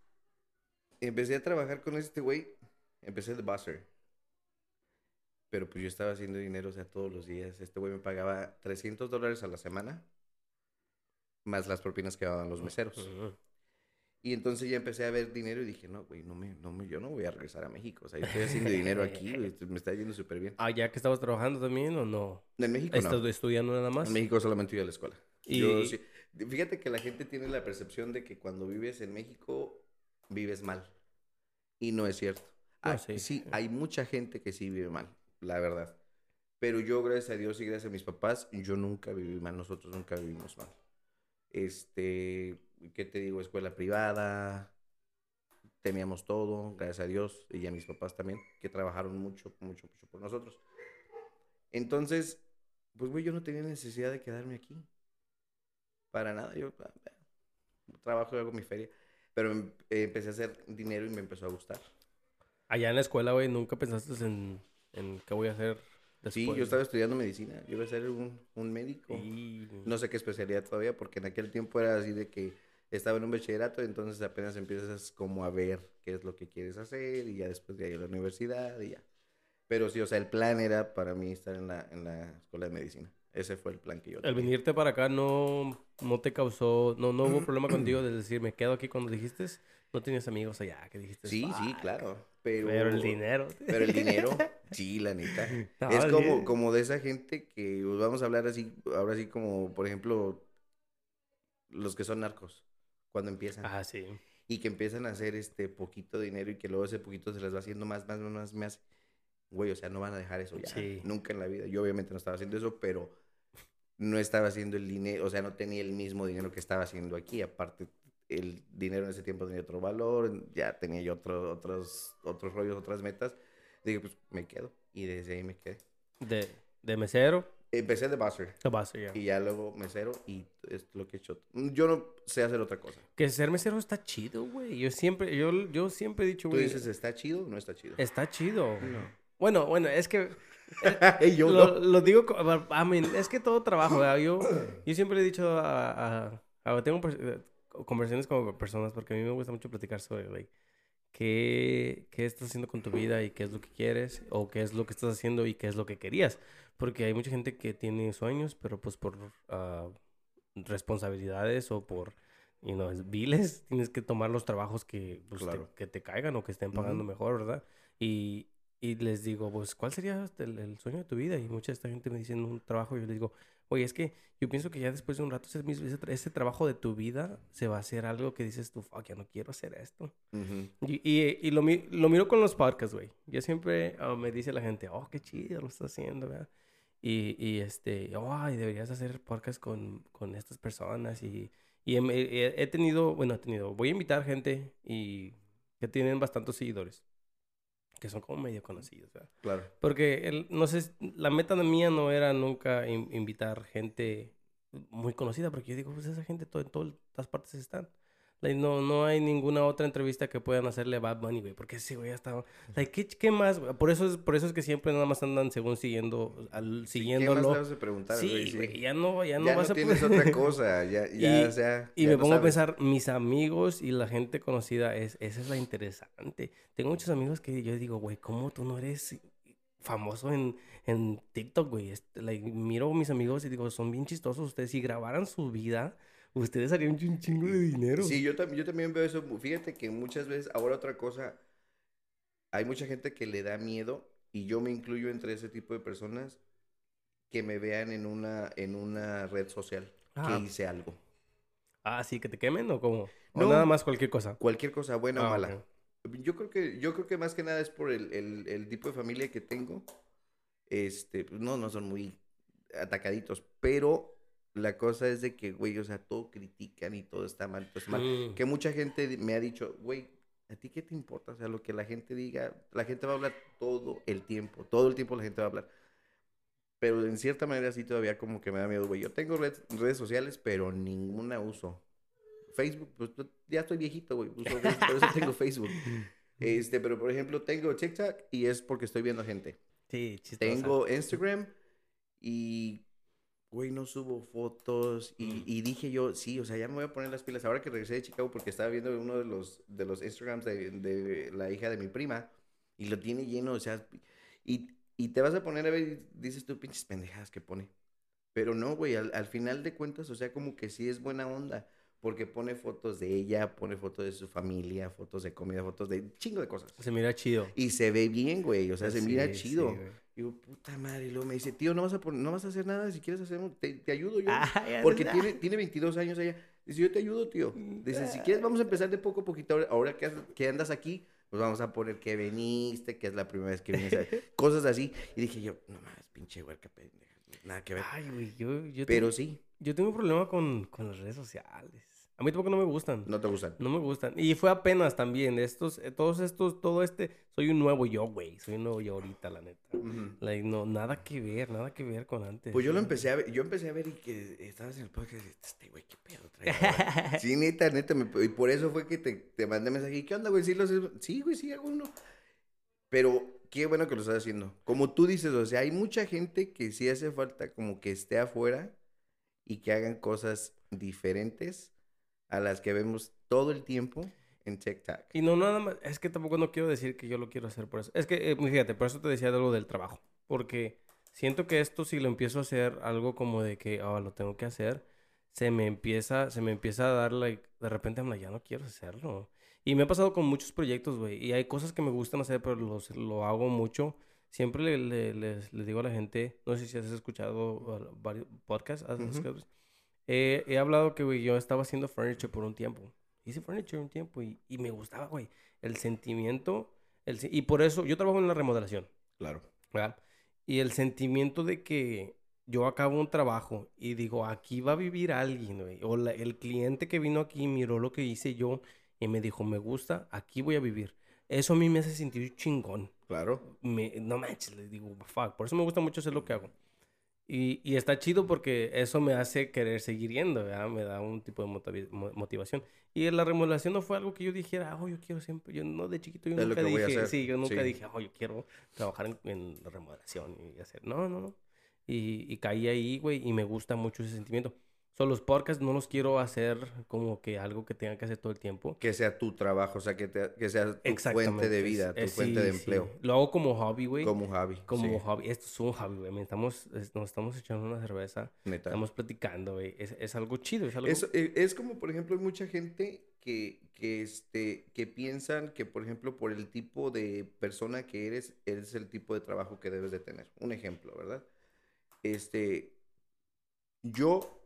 empecé a trabajar con este güey. Empecé de buzzer. Pero pues yo estaba haciendo dinero, o sea, todos los días. Este güey me pagaba 300 dólares a la semana. Más las propinas que daban los meseros. Y entonces ya empecé a ver dinero y dije, no, güey, no me, no me, yo no voy a regresar a México. O sea, yo estoy haciendo dinero aquí, me está yendo súper bien.
Ah, ¿ya que estabas trabajando también o no?
En México
¿Estás
no.
estudiando nada más?
En México solamente iba a la escuela.
Y-
Yo sí- Fíjate que la gente tiene la percepción de que cuando vives en México vives mal. Y no es cierto.
No,
Ah,
sí.
sí, hay mucha gente que sí vive mal, la verdad. Pero yo, gracias a Dios y gracias a mis papás, yo nunca viví mal. Nosotros nunca vivimos mal. Este, ¿qué te digo? Escuela privada. Teníamos todo, gracias a Dios. Y a mis papás también, que trabajaron mucho, mucho, mucho por nosotros. Entonces, pues, güey, yo no tenía necesidad de quedarme aquí. Para nada. Yo ah, trabajo y hago mi feria. Pero em- empecé a hacer dinero y me empezó a gustar.
Allá en la escuela, güey, ¿nunca pensaste en, en qué voy a hacer después?
Sí, yo estaba estudiando medicina. Yo iba a ser un, un médico. No sé qué especialidad todavía, porque en aquel tiempo era así de que estaba en un bachillerato, entonces apenas empiezas como a ver qué es lo que quieres hacer y ya después de ahí a la universidad y ya. Pero sí, o sea, el plan era para mí estar en la, en la escuela de medicina. Ese fue el plan que yo
El
tenía.
venirte para acá no, no te causó, no, no hubo *clears throat* problema contigo de decir, me quedo aquí cuando dijiste, no tenías amigos allá, que dijiste.
Sí, sí, claro. Pero,
Pero el dinero.
Pero el *laughs* dinero, sí, la neta. *laughs*
No,
es como, como de esa gente que pues, vamos a hablar así, ahora sí como, por ejemplo, los que son narcos, cuando empiezan.
Ah, sí.
y que empiezan a hacer este poquito dinero y que luego ese poquito se les va haciendo más, más, más, más, más. Güey, o sea, no van a dejar eso ya.
Sí.
Nunca en la vida. Yo obviamente no estaba haciendo eso, pero no estaba haciendo el dinero, o sea, no tenía el mismo dinero que estaba haciendo aquí. Aparte, el dinero en ese tiempo tenía otro valor, ya tenía yo otro, otros, otros rollos, otras metas. Dije, pues me quedo. Y desde ahí me quedé.
De, de mesero,
Empecé de buzzer.
te vas ya.
Y ya luego mesero y es lo que he hecho. Yo no sé hacer otra cosa.
Que ser mesero está chido, güey. Yo siempre, yo, yo siempre he dicho,
Tú
güey,
dices, ¿está chido o no está chido?
está chido.
No.
Bueno, bueno, es que *laughs*
Yo
lo,
no.
lo digo, I mean, es que todo trabajo, ¿verdad? Yo, yo siempre he dicho a, a- a- tengo eh, conversaciones con personas porque a mí me gusta mucho platicar sobre, like, qué, qué estás haciendo con tu vida y qué es lo que quieres o qué es lo que estás haciendo y qué es lo que querías. Porque hay mucha gente que tiene sueños, pero pues por ah, responsabilidades o por, you know, viles, tienes que tomar los trabajos que, pues, te-
Claro.
que te caigan o que estén pagando
Ujú.
mejor, ¿verdad? Y, y les digo, pues, ¿cuál sería el, el sueño de tu vida? Y mucha de esta gente me dice en un trabajo, y yo les digo, oye, es que yo pienso que ya después de un rato ese, ese, tra- ese trabajo de tu vida se va a hacer algo que dices tú, fuck, ya no quiero hacer esto. Y, y, y lo, lo miro con los podcasts, güey. Yo siempre ah, me dice la gente, oh, qué chido lo estás haciendo, ¿verdad? Y, y este, ay, deberías hacer podcast con, con estas personas. Y, y he, he- he tenido, bueno, he tenido, voy a invitar gente y que tienen bastantes seguidores, que son como medio conocidos, ¿verdad?
Claro.
Porque, el, no sé, la meta de mía no era nunca in- invitar gente muy conocida, porque yo digo, pues esa gente todo, en todas partes están. Like, no, no hay ninguna otra entrevista que puedan hacerle a Bad Bunny, güey, porque ese güey ya estaba... Like, ¿qué, qué más? güey? Por eso, es, por eso es que siempre nada más andan según siguiendo, al,
¿Qué más le
siguiéndolo.
vas a preguntar,
Sí,
güey?
güey, ya no, ya no
Ya
vas
no
a
tienes otra cosa, ya, *laughs* ya,
Y-
o sea,
Y
ya
me pongo a pensar, mis amigos y la gente conocida, es, esa es la interesante. Tengo muchos amigos que yo digo, güey, ¿cómo tú no eres famoso en, en TikTok, güey? Este, like, miro a mis amigos y digo, son bien chistosos ustedes. Si grabaran su vida, ustedes harían un chingo de dinero.
Sí, yo, tam- yo también veo eso. Fíjate que muchas veces, ahora otra cosa, hay mucha gente que le da miedo, y yo me incluyo entre ese tipo de personas, que me vean en una, en una red social,
Ah.
que hice algo.
Ah, sí, que te quemen o cómo? O
No.
nada más cualquier cosa.
Cualquier cosa, buena o
Ah,
mala.
ok.
Yo creo que, yo creo que más que nada es por el, el- el tipo de familia que tengo. Este, pues no, no son muy atacaditos, pero la cosa es de que, güey, o sea, todo critican y todo está mal, todo está mal.
Mm.
Que mucha gente me ha dicho, güey, ¿a ti qué te importa? O sea, lo que la gente diga, la gente va a hablar todo el tiempo, todo el tiempo la gente va a hablar. Pero en cierta manera sí todavía como que me da miedo, güey. Yo tengo red- redes sociales, pero ninguna uso. Facebook, pues pues, ya estoy viejito, güey. *laughs* por eso tengo Facebook. Este, pero por ejemplo, tengo TikTok y es porque estoy viendo gente.
Sí, chistosa.
Tengo Instagram y, güey, no subo fotos. Y, y dije yo, sí, o sea, ya me voy a poner las pilas. Ahora que regresé de Chicago, porque estaba viendo uno de los, de los Instagrams de, de la hija de mi prima y lo tiene lleno, o sea, y, y te vas a poner a ver y dices tú, pinches pendejadas que pone. Pero no, güey, al, al final de cuentas, o sea, como que sí es buena onda. Porque pone fotos de ella, pone fotos de su familia, fotos de comida, fotos de chingo de cosas.
Se mira chido.
Y se ve bien, güey. O sea, se
Sí,
mira
sí,
chido. Y yo, puta madre. Y luego me dice, tío, no vas a, no vas a hacer nada. Si quieres hacer, te, te ayudo yo.
Ah,
Porque tiene, tiene 22 años ella. Dice, yo te ayudo, tío. Dice, si quieres, vamos a empezar de poco a poquito. Ahora, que, has- que andas aquí, pues vamos a poner que veniste, que es la primera vez que vienes. *laughs* Cosas así. Y dije yo, no mames, pinche huerca pendeja. Nada que ver.
Ay, güey, yo, yo,
Pero
tengo,
sí,
yo tengo un problema con, con las redes sociales. A mí tampoco no me gustan.
no te gustan.
No me gustan. Y fue apenas también. Estos, eh, todos estos, todo este. Soy un nuevo yo, güey. Soy un nuevo yo ahorita, la neta.
Ujú.
Like, no, nada que ver, nada que ver con antes.
Pues yo lo
¿no?
empecé a ver, yo empecé a ver y que estabas en el podcast y este güey, qué pedo trae. ahora?" *laughs* sí, neta, neta, me- y por eso fue que te, te mandé mensaje. ¿Y qué onda, güey? ¿Sí, lo haces? sí, güey, sí hago uno. Pero qué bueno que lo estás haciendo. Como tú dices, o sea, hay mucha gente que sí hace falta como que esté afuera y que hagan cosas diferentes a las que vemos todo el tiempo en TikTok.
Y no, nada más. Es que tampoco no quiero decir que yo lo quiero hacer por eso. Es que, eh, fíjate, por eso te decía de lo del trabajo. Porque siento que esto, si lo empiezo a hacer algo como de que, ah, lo tengo que hacer, se me empieza, se me empieza a dar, like, de repente, like, ya no quiero hacerlo. Y me ha pasado con muchos proyectos, güey. Y hay cosas que me gustan hacer, pero los, lo hago mucho. Siempre le, le- les, les digo a la gente, no sé si has escuchado varios podcasts, ¿has escuchado? Eh, he hablado que, güey, yo estaba haciendo furniture por un tiempo. Hice furniture un tiempo y, y me gustaba, güey, el sentimiento. El, y por eso, yo trabajo en la remodelación,
Claro.
¿verdad? Y el sentimiento de que yo acabo un trabajo y digo, aquí va a vivir alguien, güey. O la- el cliente que vino aquí miró lo que hice yo y me dijo, me gusta, aquí voy a vivir. Eso a mí me hace sentir chingón.
Claro.
Me, no manches, les digo, fuck. Por eso me gusta mucho hacer lo que hago. Y, y está chido porque eso me hace querer seguir yendo, ¿verdad? Me da un tipo de motivación. Y la remodelación no fue algo que yo dijera, oh, yo quiero siempre. Yo no, de chiquito yo
Es
nunca dije, sí, yo nunca
Sí.
dije, oh, yo quiero trabajar en, en la remodelación y hacer. No, no, no. Y, y caí ahí, güey, y me gusta mucho ese sentimiento. Son los podcasts no los quiero hacer como que algo que tenga que hacer todo el tiempo.
Que sea tu trabajo, o sea, que, te- que sea tu fuente de vida, tu
Eh,
fuente
sí,
de
sí.
empleo.
Lo hago como hobby, güey.
Como Javi.
Como
sí,
hobby. Esto es un hobby, güey. Estamos, es- nos estamos echando una cerveza.
neta.
Estamos platicando, güey. Es, es algo chido. Es algo...
Es, eh, es como, por ejemplo, hay mucha gente que, que, este, que piensan que, por ejemplo, por el tipo de persona que eres, eres el tipo de trabajo que debes de tener. Un ejemplo, ¿verdad? Este, yo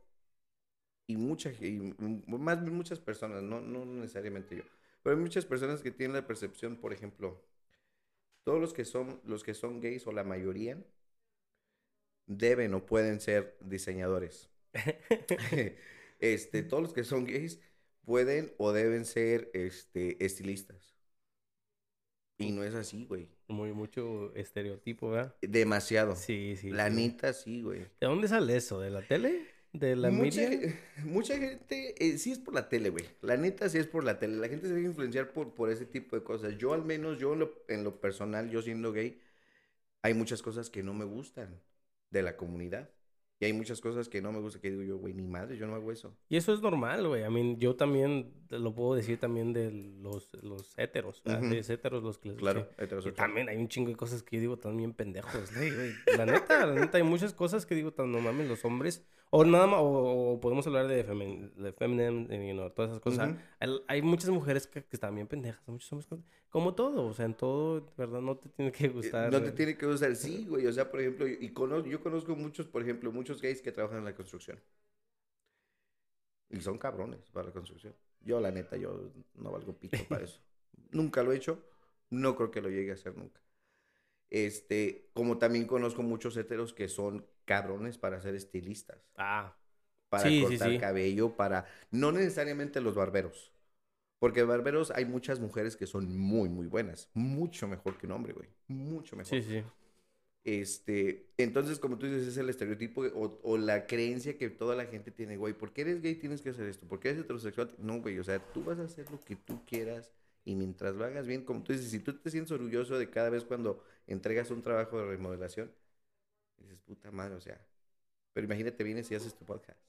y, mucha, ge- y más muchas personas, no, no necesariamente yo, pero hay muchas personas que tienen la percepción, por ejemplo, todos los que son, los que son gays o la mayoría, deben o pueden ser diseñadores. *laughs* este, todos los que son gays pueden o deben ser este, estilistas. Y no es así, güey.
Muy, mucho estereotipo, ¿verdad?
Demasiado.
Sí, sí.
La
sí.
neta, sí, güey.
¿De dónde sale eso? ¿De la tele? ¿De la
mucha,
media? *laughs*
mucha gente, eh, sí es por la tele, güey. La neta sí es por la tele. La gente se deja influenciar por, por ese tipo de cosas. Yo al menos, yo en lo, en lo personal, yo siendo gay, hay muchas cosas que no me gustan de la comunidad. Y hay muchas cosas que no me gustan que digo yo, güey, ni madre, yo no hago eso.
Y eso es normal, güey. I mean, yo también lo puedo decir también de los, los héteros. ¿verdad?
Ujú.
De heteros los que les
Claro,
también hay un chingo de cosas que yo digo también pendejos, güey. La neta, la neta, hay muchas cosas que digo tan no mames los hombres. O nada más, o, o podemos hablar de, femin, de feminine, you know, todas esas cosas. Hay, hay muchas mujeres que, que están bien pendejas, muchos hombres como todo, o sea, en todo, verdad, no te tiene que
Eh,
gustar.
No te tiene que gustar, sí, güey. O sea, por ejemplo, y cono- yo conozco muchos, por ejemplo, muchos gays que trabajan en la construcción. Y son cabrones para la construcción. Yo, la neta, yo no valgo pito para eso. *laughs* nunca lo he hecho. No creo que lo llegue a hacer nunca. Este, como también conozco muchos heteros que son cabrones para ser estilistas.
Ah,
Para
Sí,
cortar
sí.
cabello, para... No necesariamente los barberos. Porque barberos hay muchas mujeres que son muy, muy buenas. Mucho mejor que un hombre, güey. Mucho mejor.
sí, sí.
Este, entonces, como tú dices, es el estereotipo o, o la creencia que toda la gente tiene, güey. ¿Por qué eres gay tienes que hacer esto? ¿Por qué eres heterosexual? No, güey, o sea, tú vas a hacer lo que tú quieras y mientras lo hagas bien, como tú dices, si tú te sientes orgulloso de cada vez cuando entregas un trabajo de remodelación, dices, puta madre, o sea. Pero imagínate, vienes y haces tu podcast.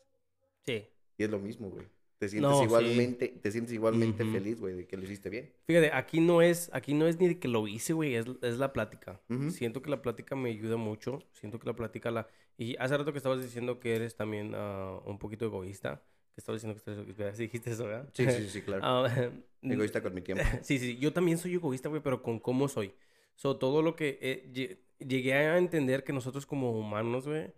Sí.
Y es lo mismo, güey. Te sientes
No, sí.
igualmente, te sientes igualmente
Ujú.
feliz, güey, de que lo hiciste bien.
Fíjate, aquí no es, aquí no es ni de que lo hice, güey, es, es la plática.
Ujú.
Siento que la plática me ayuda mucho. Siento que la plática la... Y hace rato que estabas diciendo que eres también ah, un poquito egoísta. Que estabas diciendo que estás egoísta. Dijiste eso, ¿verdad?
Sí, sí, sí, claro. *laughs*
Ah,
Egoísta con mi tiempo. *laughs*
Sí, sí, yo también soy egoísta, güey, pero con cómo soy. So, todo lo que eh, lle- llegué a entender que nosotros como humanos, güey,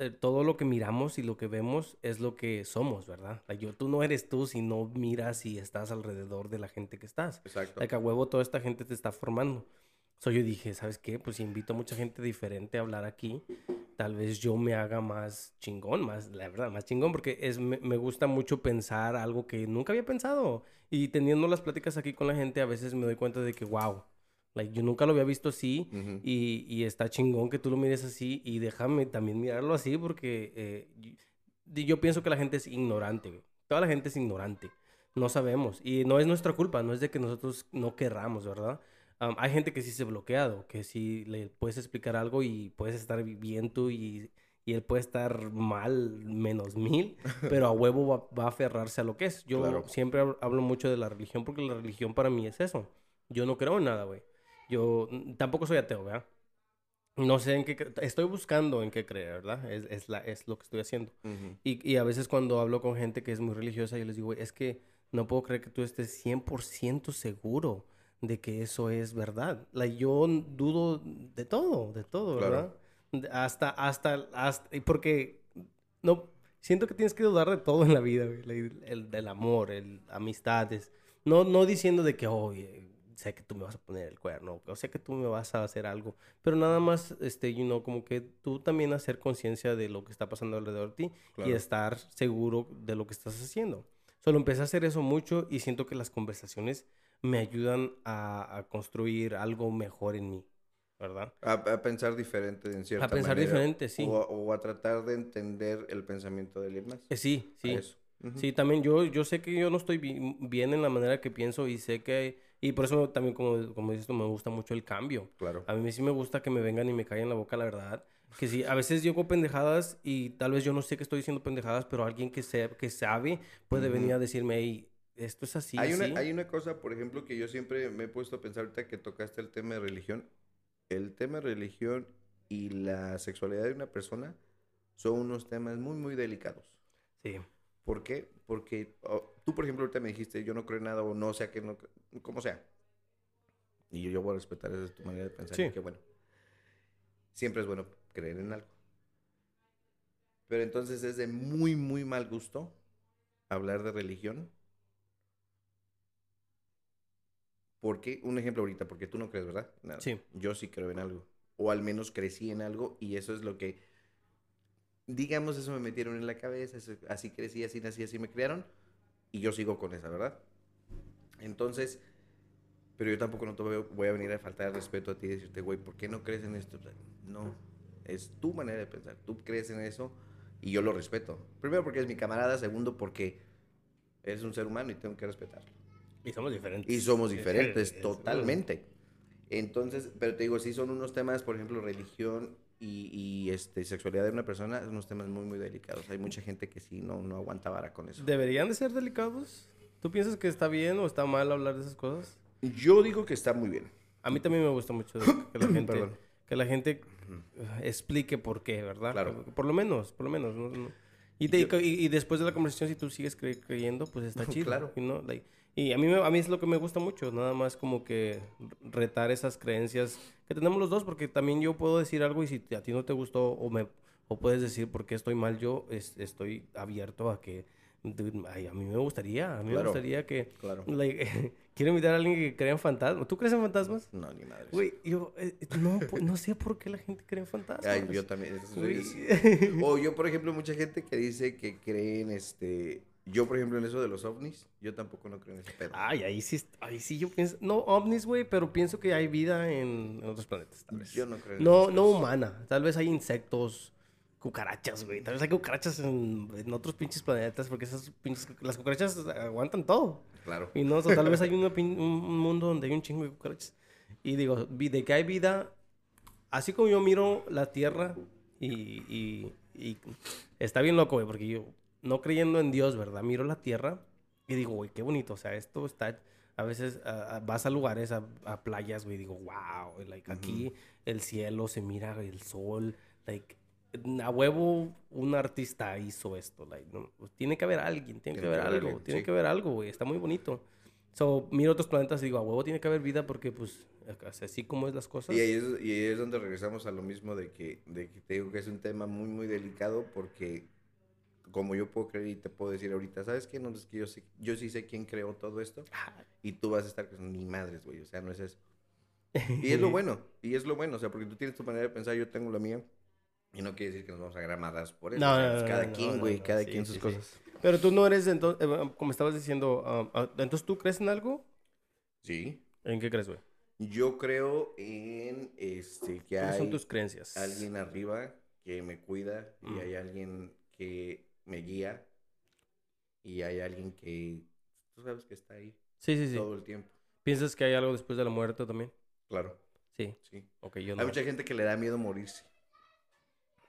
eh, todo lo que miramos y lo que vemos es lo que somos, ¿verdad? Like, yo, tú no eres tú si no miras y estás alrededor de la gente que estás.
Exacto.
Like, a huevo toda esta gente te está formando. So, yo dije, ¿sabes qué? Pues invito a mucha gente diferente a hablar aquí, tal vez yo me haga más chingón, más, la verdad, más chingón, porque es, me, me gusta mucho pensar algo que nunca había pensado. Y teniendo las pláticas aquí con la gente, a veces me doy cuenta de que, wow, like, yo nunca lo había visto así.
Ujú.
Y, y está chingón que tú lo mires así y déjame también mirarlo así porque eh, y- yo pienso que la gente es ignorante, güey. Toda la gente es ignorante. No sabemos. Y no es nuestra culpa, no es de que nosotros no querramos, ¿verdad? Am, hay gente que sí se ha bloqueado, que sí le puedes explicar algo y puedes estar bien tú y, y él puede estar mal menos mil, *laughs* pero a huevo va, va a aferrarse a lo que es. Yo
Claro.
siempre hab- hablo mucho de la religión porque la religión para mí es eso. Yo no creo en nada, güey. Yo mm, tampoco soy ateo, ¿verdad? No sé en qué... Estoy buscando en qué creer, ¿verdad? Es, es, la, es lo que estoy haciendo. Y, y a veces cuando hablo con gente que es muy religiosa, yo les digo, "Güey, es que no puedo creer que tú estés 100% seguro de que eso es verdad. Like, yo dudo de todo, de todo,
Claro.
¿verdad? De- Hasta, hasta, hasta, y porque no, siento que tienes que dudar de todo en la vida, el, del amor, el, amistades. No, no diciendo de que, oye, sé que tú me vas a poner el cuerno, o sé que tú me vas a hacer algo, pero nada más, este, you know, como que tú también hacer conciencia de lo que está pasando alrededor de ti y
Claro.
estar seguro de lo que estás haciendo. Solo empecé a hacer eso mucho y siento que las conversaciones me ayudan a, a construir algo mejor en mí, ¿verdad?
A, a pensar diferente en cierta
A pensar
manera,
diferente, sí.
O, a- o a tratar de entender el pensamiento de alguien más.
Eh, sí,
A
sí.
eso. Ujú.
Sí, también yo, yo sé que yo no estoy bi- bien en la manera que pienso y sé que... Y por eso también, como, como dices tú, me gusta mucho el cambio.
Claro.
A mí sí me gusta que me vengan y me callen la boca, la verdad. Que sí, a veces digo pendejadas y tal vez yo no sé que estoy diciendo pendejadas, pero alguien que, se, que sabe puede
Ujú.
venir a decirme, hey, esto es así,
hay,
así.
una, hay una cosa, por ejemplo, que yo siempre me he puesto a pensar ahorita que tocaste el tema de religión. El tema de religión y la sexualidad de una persona son unos temas muy, muy delicados.
Sí,
¿Por qué? Porque oh, tú, por ejemplo, ahorita me dijiste, yo no creo en nada o no sea que no, como sea. Y yo, yo voy a respetar esa es tu manera de pensar.
Sí.
que bueno, siempre es bueno creer en algo. Pero entonces es de muy, muy mal gusto hablar de religión. Porque, un ejemplo ahorita, porque tú no crees, ¿verdad? Nada.
Sí.
Yo sí creo en algo. O al menos crecí en algo y eso es lo que digamos, eso me metieron en la cabeza, eso- así crecí, así nací, así me criaron, y yo sigo con esa, ¿verdad? Entonces, pero yo tampoco no te voy, a venir a faltar el respeto a ti y decirte, güey, ¿por qué no crees en esto? No, es tu manera de pensar, tú crees en eso y yo lo respeto. Primero porque es mi camarada, segundo porque eres un ser humano y tengo que respetarlo.
Y somos diferentes.
Y somos diferentes,
es-
totalmente. Entonces, pero te digo, sí son unos temas, por ejemplo, religión y, y, este, sexualidad de una persona, son unos temas muy, muy delicados. Hay mucha gente que sí no, no aguanta vara con eso.
¿Deberían de ser delicados? ¿Tú piensas que está bien o está mal hablar de esas cosas?
Yo digo que está muy bien.
A mí también me gusta mucho *coughs* que la gente, que la gente explique por qué, ¿verdad?
Claro.
Por lo menos, por lo menos. ¿no? No. Y, te-
Yo-
y, y después de la conversación, si tú sigues cre- creyendo, pues está *laughs* chido.
Claro.
you know, like- y a mí, me- a mí es lo que me gusta mucho, nada más como que retar esas creencias que tenemos los dos, porque también yo puedo decir algo y si a ti no te gustó o, me, o puedes decir por qué estoy mal, yo es- estoy abierto a que... ay, a mí me gustaría, a mí me gustaría que...
Claro.
like, *laughs* quiero invitar a alguien que crea en fantasmas. ¿Tú crees en fantasmas?
No, ni madre.
Güey, yo eh, no, sé por qué la gente cree en fantasmas.
Ay, yo también. es- O yo, por ejemplo, mucha gente que dice que creen, este... Yo, por ejemplo, en eso de los ovnis, yo tampoco no creo en ese pedo.
Ay, ahí sí, ahí sí yo pienso, no ovnis, güey, pero pienso que hay vida en, en otros planetas, tal vez.
Yo no creo en
No, no
cosas.
humana, tal vez hay insectos, cucarachas, güey, tal vez hay cucarachas en, en otros pinches planetas, porque esas pinches, las cucarachas aguantan todo.
Claro.
Y no, o sea, tal vez hay *laughs* una un un mundo donde hay un chingo de cucarachas. Y digo, de que hay vida, así como yo miro la Tierra y, y- y está bien loco, güey, porque yo, no creyendo en Dios, ¿verdad? Miro la Tierra y digo, güey, qué bonito, o sea, esto está... A veces vas a lugares, a, a playas, güey, y digo, wow, like, aquí el cielo se mira, el sol, like, a huevo un artista hizo esto, like, no, tiene que haber alguien, tiene, que haber algo,
alguien,
tiene
sí.
que haber algo, güey, está muy bonito. So, miro otros planetas y digo, a huevo tiene que haber vida porque, pues, así como es las cosas.
Y ahí, es, y ahí es donde regresamos a lo mismo de que, de que te digo que es un tema muy, muy delicado porque como yo puedo creer y te puedo decir ahorita, ¿sabes qué? No, es que yo, sí, yo sí sé quién creó todo esto
Ah,
y tú vas a estar con ni madres, güey, o sea, no es eso. Y es lo *laughs* bueno, y es lo bueno, o sea, porque tú tienes tu manera de pensar, yo tengo la mía. Y no quiere decir que nos vamos a agarrar madrazos por eso.
No,
o sea,
no, no,
cada quien, güey, cada
sí,
quien sus
sí.
cosas.
Pero tú no eres, entonces, como estabas diciendo, ah, ah, entonces tú crees en algo?
Sí.
¿En qué crees, güey?
Yo creo en este que
¿Cuáles son
hay
tus creencias?
alguien arriba que me cuida y
Mm.
hay alguien que me guía y hay alguien que tú sabes que está ahí
Sí, sí, sí.
todo el tiempo.
¿Piensas que hay algo después de la muerte también?
Claro,
Sí.
sí.
Ok, yo no.
Hay mucha gente que le da miedo morirse.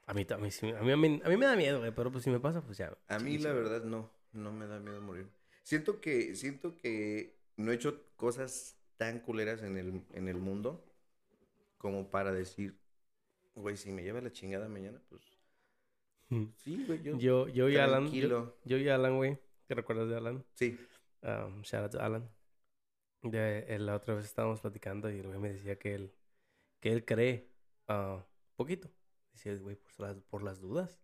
A mí, a mí, sí- a mí, a mí, a mí me da miedo, güey, pero pues si me pasa, pues ya.
A mí
Sí,
la
sí.
verdad no, no me da miedo morir. Siento que siento que no he hecho cosas tan culeras en el en el mundo como para decir, güey, si me lleva la chingada mañana, pues
Mm.
sí, güey, yo,
Yo, yo y Alan, yo,
tranquilo.
yo y Alan, güey, ¿te recuerdas de Alan?
Sí.
Um, shout out to Alan. De, él, la otra vez estábamos platicando y el güey me decía que él, que él cree ah, poquito. Dice, güey, por las, por las dudas.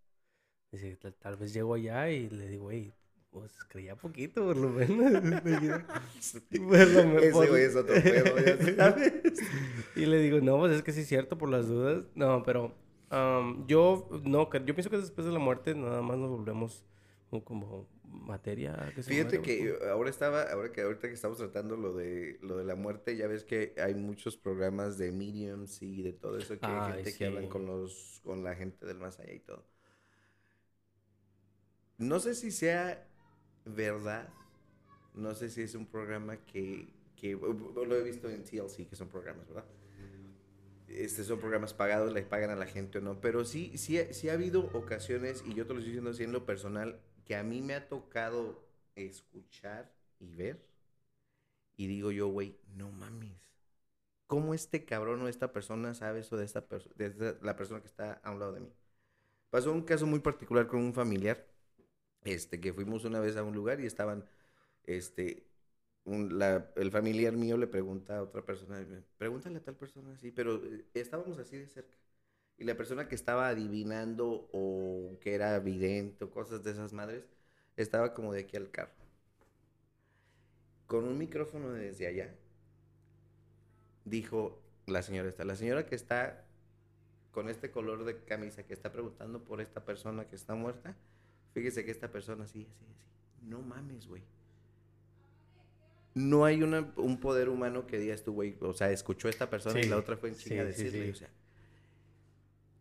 Dice, tal, tal vez llego allá y le digo, güey, pues creía poquito, por lo menos. *laughs* Por lo
Ese güey es otro pedo, ya sabes. *laughs*
y le digo, no, pues es que sí es cierto por las dudas. No, pero um, yo no, yo pienso que después de la muerte nada más nos volvemos como materia. que se
Fíjate
muere,
que ahora estaba, ahora que ahorita que estamos tratando lo de lo de la muerte, ya ves que hay muchos programas de mediums y de todo eso que hay
Ay,
gente que hablan
sí.
con los con la gente del más allá y todo. No sé si sea verdad. No sé si es un programa que, que lo he visto en TLC, que son programas, ¿verdad? Este son programas pagados, le pagan a la gente o no, pero sí, sí, sí ha habido ocasiones, y yo te lo estoy diciendo así en lo personal, que a mí me ha tocado escuchar y ver, y digo yo, güey, no mames. ¿Cómo este cabrón o esta persona sabe eso de esta la persona que está a un lado de mí? Pasó un caso muy particular con un familiar, este, que fuimos una vez a un lugar y estaban, este, el familiar mío le pregunta a otra persona, pregúntale a tal persona así, pero eh, estábamos así de cerca. Y la persona que estaba adivinando o que era vidente o cosas de esas madres, estaba como de aquí al carro. Con un micrófono desde allá, dijo la señora esta, la señora que está con este color de camisa que está preguntando por esta persona que está muerta, fíjese que esta persona sí, así, así. No mames, güey. No hay una, un poder humano que digas tú, güey, o sea, escuchó a esta persona y
Sí,
la otra fue en chinga
sí,
decirle,
sí.
o sea.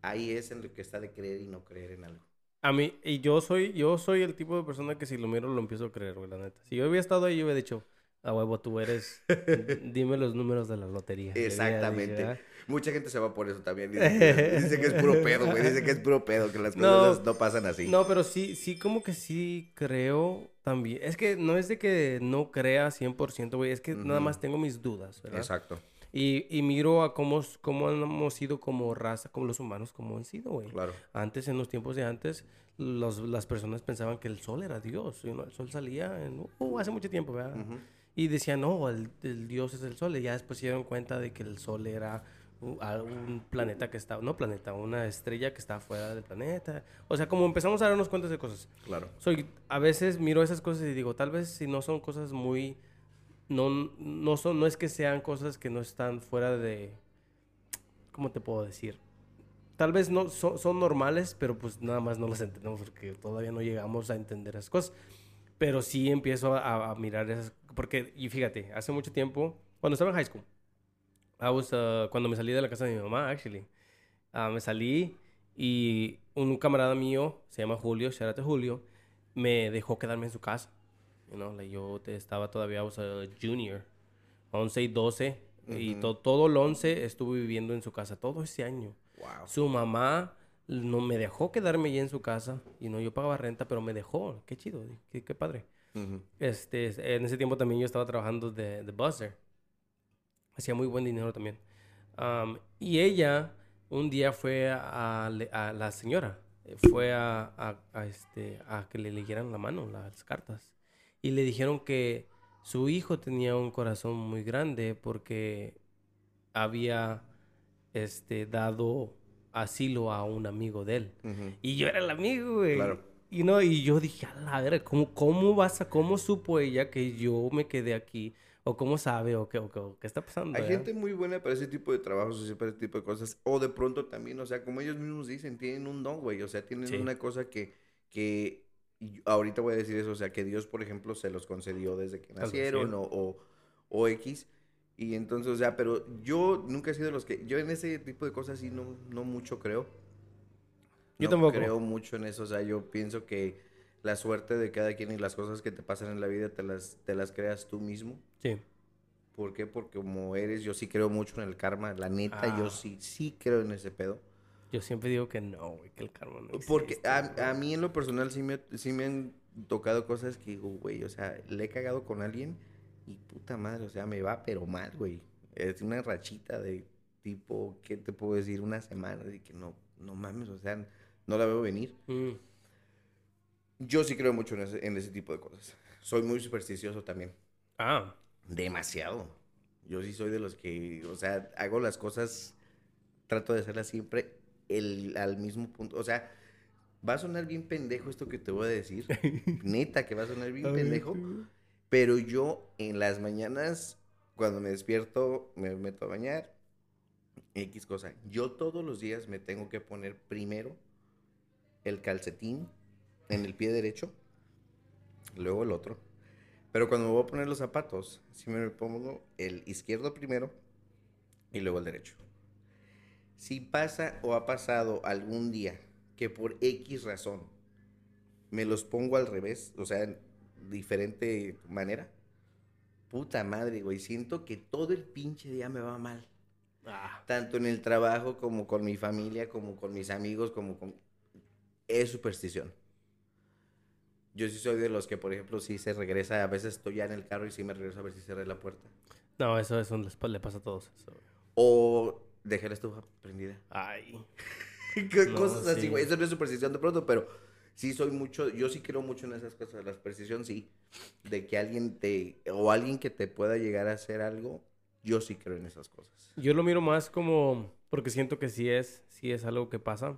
Ahí es en lo que está de creer y no creer en algo.
A mí, y yo soy, yo soy el tipo de persona que si lo miro lo empiezo a creer, güey, la neta. Si yo hubiera estado ahí, yo hubiera dicho, a huevo, tú eres, *laughs* dime los números de la lotería. Dicho,
Exactamente.
¿verdad?
Mucha gente se va por eso también. Dice que, *laughs* dice que es puro pedo, güey. Dice que es puro pedo, que las cosas no, pasan así.
No, pero sí, sí, como que sí creo también. Es que no es de que no crea 100%, güey, es que nada más tengo mis dudas, ¿verdad?
Exacto,
Y, y miro a cómo, cómo hemos sido como raza, como los humanos, como han sido, güey.
claro.
Antes, en los tiempos de antes, los, las personas pensaban que el sol era Dios. know, El sol salía en, uh, hace mucho tiempo, ¿verdad?
Ujú.
Y decían, no, el, el Dios es el sol. Y ya después se dieron cuenta de que el sol era un, a- un planeta que estaba, no planeta, una estrella que está fuera del planeta. O sea, como empezamos a darnos cuenta de cosas.
Claro.
Soy, a veces miro esas cosas y digo, tal vez si no son cosas muy... No, no, son, no es que sean cosas que no están fuera de... ¿Cómo te puedo decir? Tal vez no son, normales, pero pues nada más no las entendemos porque todavía no llegamos a entender esas cosas. Pero sí empiezo a, a mirar esas... Porque, y fíjate, hace mucho tiempo, cuando estaba en high school, I uh, cuando me salí de la casa de mi mamá, actually, ah, me salí y un camarada mío, se llama Julio, to Julio, me dejó quedarme en su casa. You know, like, yo te- estaba todavía, I was a junior, 11 y 12, y
Ujú.
to- todo el 11 estuve viviendo en su casa, todo ese año.
Wow.
Su mamá no me dejó quedarme allí en su casa, y no, yo pagaba renta, pero me dejó. Qué chido, qué, qué padre.
Ujú.
Este, en ese tiempo también yo estaba trabajando de, de buzzer. Hacía muy buen dinero también. Am, y ella un día fue a, a la señora, fue a- a este, a que le leyeran la mano, las cartas. Y le dijeron que su hijo tenía un corazón muy grande porque había este, dado asilo a un amigo de él. Y yo era el amigo, güey.
Claro.
Y no, y yo dije, a la verga, ¿cómo, ¿cómo vas a, cómo supo ella que yo me quedé aquí? O cómo sabe, o qué, o qué, o qué está pasando.
Hay
eh?
gente muy buena para ese tipo de trabajos, o sea, para ese tipo de cosas. O de pronto también, o sea, como ellos mismos dicen, tienen un don, güey. O sea, tienen
Sí.
una cosa que, que y ahorita voy a decir eso, o sea, que Dios, por ejemplo, se los concedió desde que nacieron o, o, o X. Y entonces, o sea, pero yo nunca he sido de los que, yo en ese tipo de cosas sí no, no mucho creo.
Yo
No
tampoco.
creo mucho en eso, o sea, yo pienso que la suerte de cada quien y las cosas que te pasan en la vida te las, te las creas tú mismo.
Sí.
¿Por qué? Porque como eres, yo sí creo mucho en el karma. La neta,
Ah.
yo sí, sí creo en ese pedo.
Yo siempre digo que no, güey, que el karma no
Porque
existe,
a,
güey.
a mí en lo personal sí me, sí me han tocado cosas que digo, güey, o sea, le he cagado con alguien y puta madre, o sea, me va pero mal, güey. Es una rachita de tipo, ¿qué te puedo decir? Una semana de que no, no mames, o sea, no la veo venir.
Mm,
Yo sí creo mucho en ese, en ese tipo de cosas. Soy muy supersticioso también.
Ah,
Demasiado. Yo sí soy de los que, o sea, hago las cosas, trato de hacerlas siempre el, al mismo punto. O sea, va a sonar bien pendejo esto que te voy a decir. *laughs* Neta, que va a sonar bien
A ver,
pendejo. Pero yo en las mañanas, cuando me despierto, me meto a bañar. X cosa. Yo todos los días me tengo que poner primero el calcetín en el pie derecho, luego el otro. Pero cuando me voy a poner los zapatos, sí me pongo el izquierdo primero y luego el derecho. Si pasa o ha pasado algún día que por X razón me los pongo al revés, o sea, en diferente manera, puta madre, güey, siento que todo el pinche día me va mal.
Ah,
Tanto en el trabajo como con mi familia, como con mis amigos, como con... Es superstición. Yo sí soy de los que, por ejemplo, si se regresa, a veces estoy ya en el carro y sí me regreso a ver si cerré la puerta.
no, eso, eso les le pasa a todos. eso.
O dejé la estufa prendida.
Ay. *laughs* No,
cosas así,
sí.
güey. Eso no es superstición de pronto, pero sí soy mucho, yo sí creo mucho en esas cosas. La superstición sí. De que alguien te, o alguien que te pueda llegar a hacer algo, yo sí creo en esas cosas.
Yo lo miro más como, porque siento que sí es, sí es algo que pasa.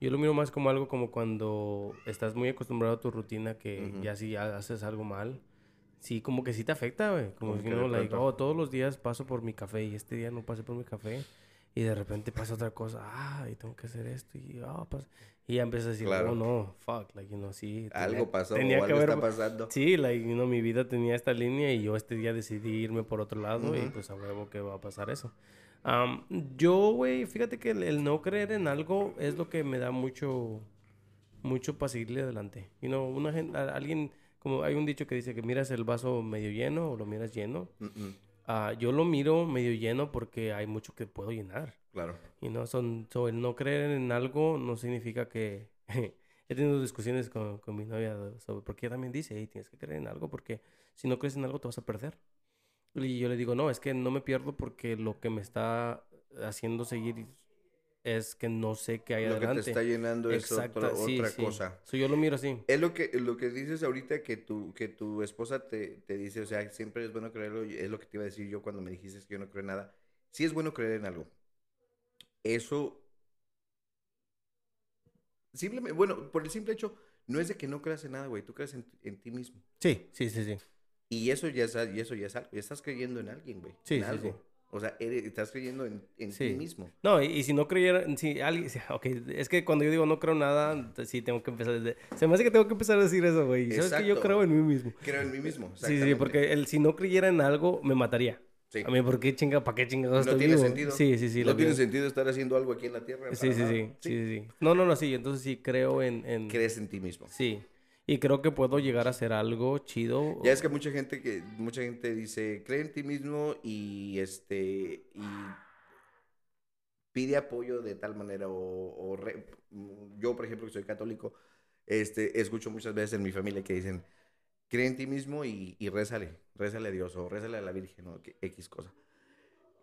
Yo lo miro más como algo como cuando estás muy acostumbrado a tu rutina que
Ujú.
ya si ya haces algo mal, sí, como que sí te afecta, güey. Como
Como
si no, like, oh, todos los días paso por mi café y este día no pasé por mi café. Y de repente pasa otra cosa, ah, y tengo que hacer esto, y, ah, pasa- y ya empiezas a decir,
Claro.
oh, no, fuck, like, you know, sí. tenía-
Algo pasó
tenía
o
que
algo
haber-
está pasando.
Sí, like, you know, mi vida tenía esta línea y yo este día decidí irme por otro lado y
Ujú.
pues a huevo que va a pasar eso. Am, yo, güey, fíjate que el, el no creer en algo es lo que me da mucho, mucho para seguirle adelante. You know, una gente, a- alguien, como hay un dicho que dice que miras el vaso medio lleno o lo miras lleno.
Mm, mm,
Ah, yo lo miro medio lleno porque hay mucho que puedo llenar.
Claro.
Y no son, so, el no creer en algo no significa que *laughs* he tenido discusiones con, con mi novia sobre porque ella también dice, hey, tienes que creer en algo porque si no crees en algo te vas a perder. Y yo le digo, no, es que no me pierdo porque lo que me está haciendo seguir es que no sé qué hay
Lo que
adelante.
te está llenando es
Exacto,
otro-
sí,
otra
sí.
cosa.
So, yo lo miro así.
Es lo que, lo que dices ahorita que tu, que tu esposa te, te dice, o sea, siempre es bueno creerlo, es lo que te iba a decir yo cuando me dijiste que yo no creo en nada. Sí es bueno creer en algo. Eso, simplemente, bueno, por el simple hecho, no es de que no creas en nada, güey, tú crees en, en ti mismo.
Sí, sí, sí, sí.
Y eso ya es, y eso ya es algo, ya estás creyendo en alguien, güey.
Sí,
en
sí,
algo. O sea, eres- estás creyendo en, en
Sí.
ti mismo.
No, y, y si no creyera, si alguien, ok, es que cuando yo digo no creo nada, sí tengo que empezar desde, se me hace que tengo que empezar a decir eso, güey. ¿Sabes que yo creo en mí mismo?
Creo en mí mismo.
Sí, sí, porque el, si no creyera en algo, me mataría.
Sí.
A mí, ¿por qué chinga, para qué chingados
No tiene
vivo?
sentido.
Sí, sí, sí.
no tiene
vida.
sentido estar haciendo algo aquí en la tierra.
Sí, sí, sí, sí, sí, sí. No, no, no, sí, entonces sí creo en, en...
Crees en ti mismo.
Sí. Y creo que puedo llegar a hacer algo chido.
Ya es que mucha gente que mucha gente dice, cree en ti mismo y este y pide apoyo de tal manera o, o re- yo por ejemplo que soy católico, este escucho muchas veces en mi familia que dicen, cree en ti mismo y, y rézale, rézale a Dios o rézale a la Virgen o X cosa.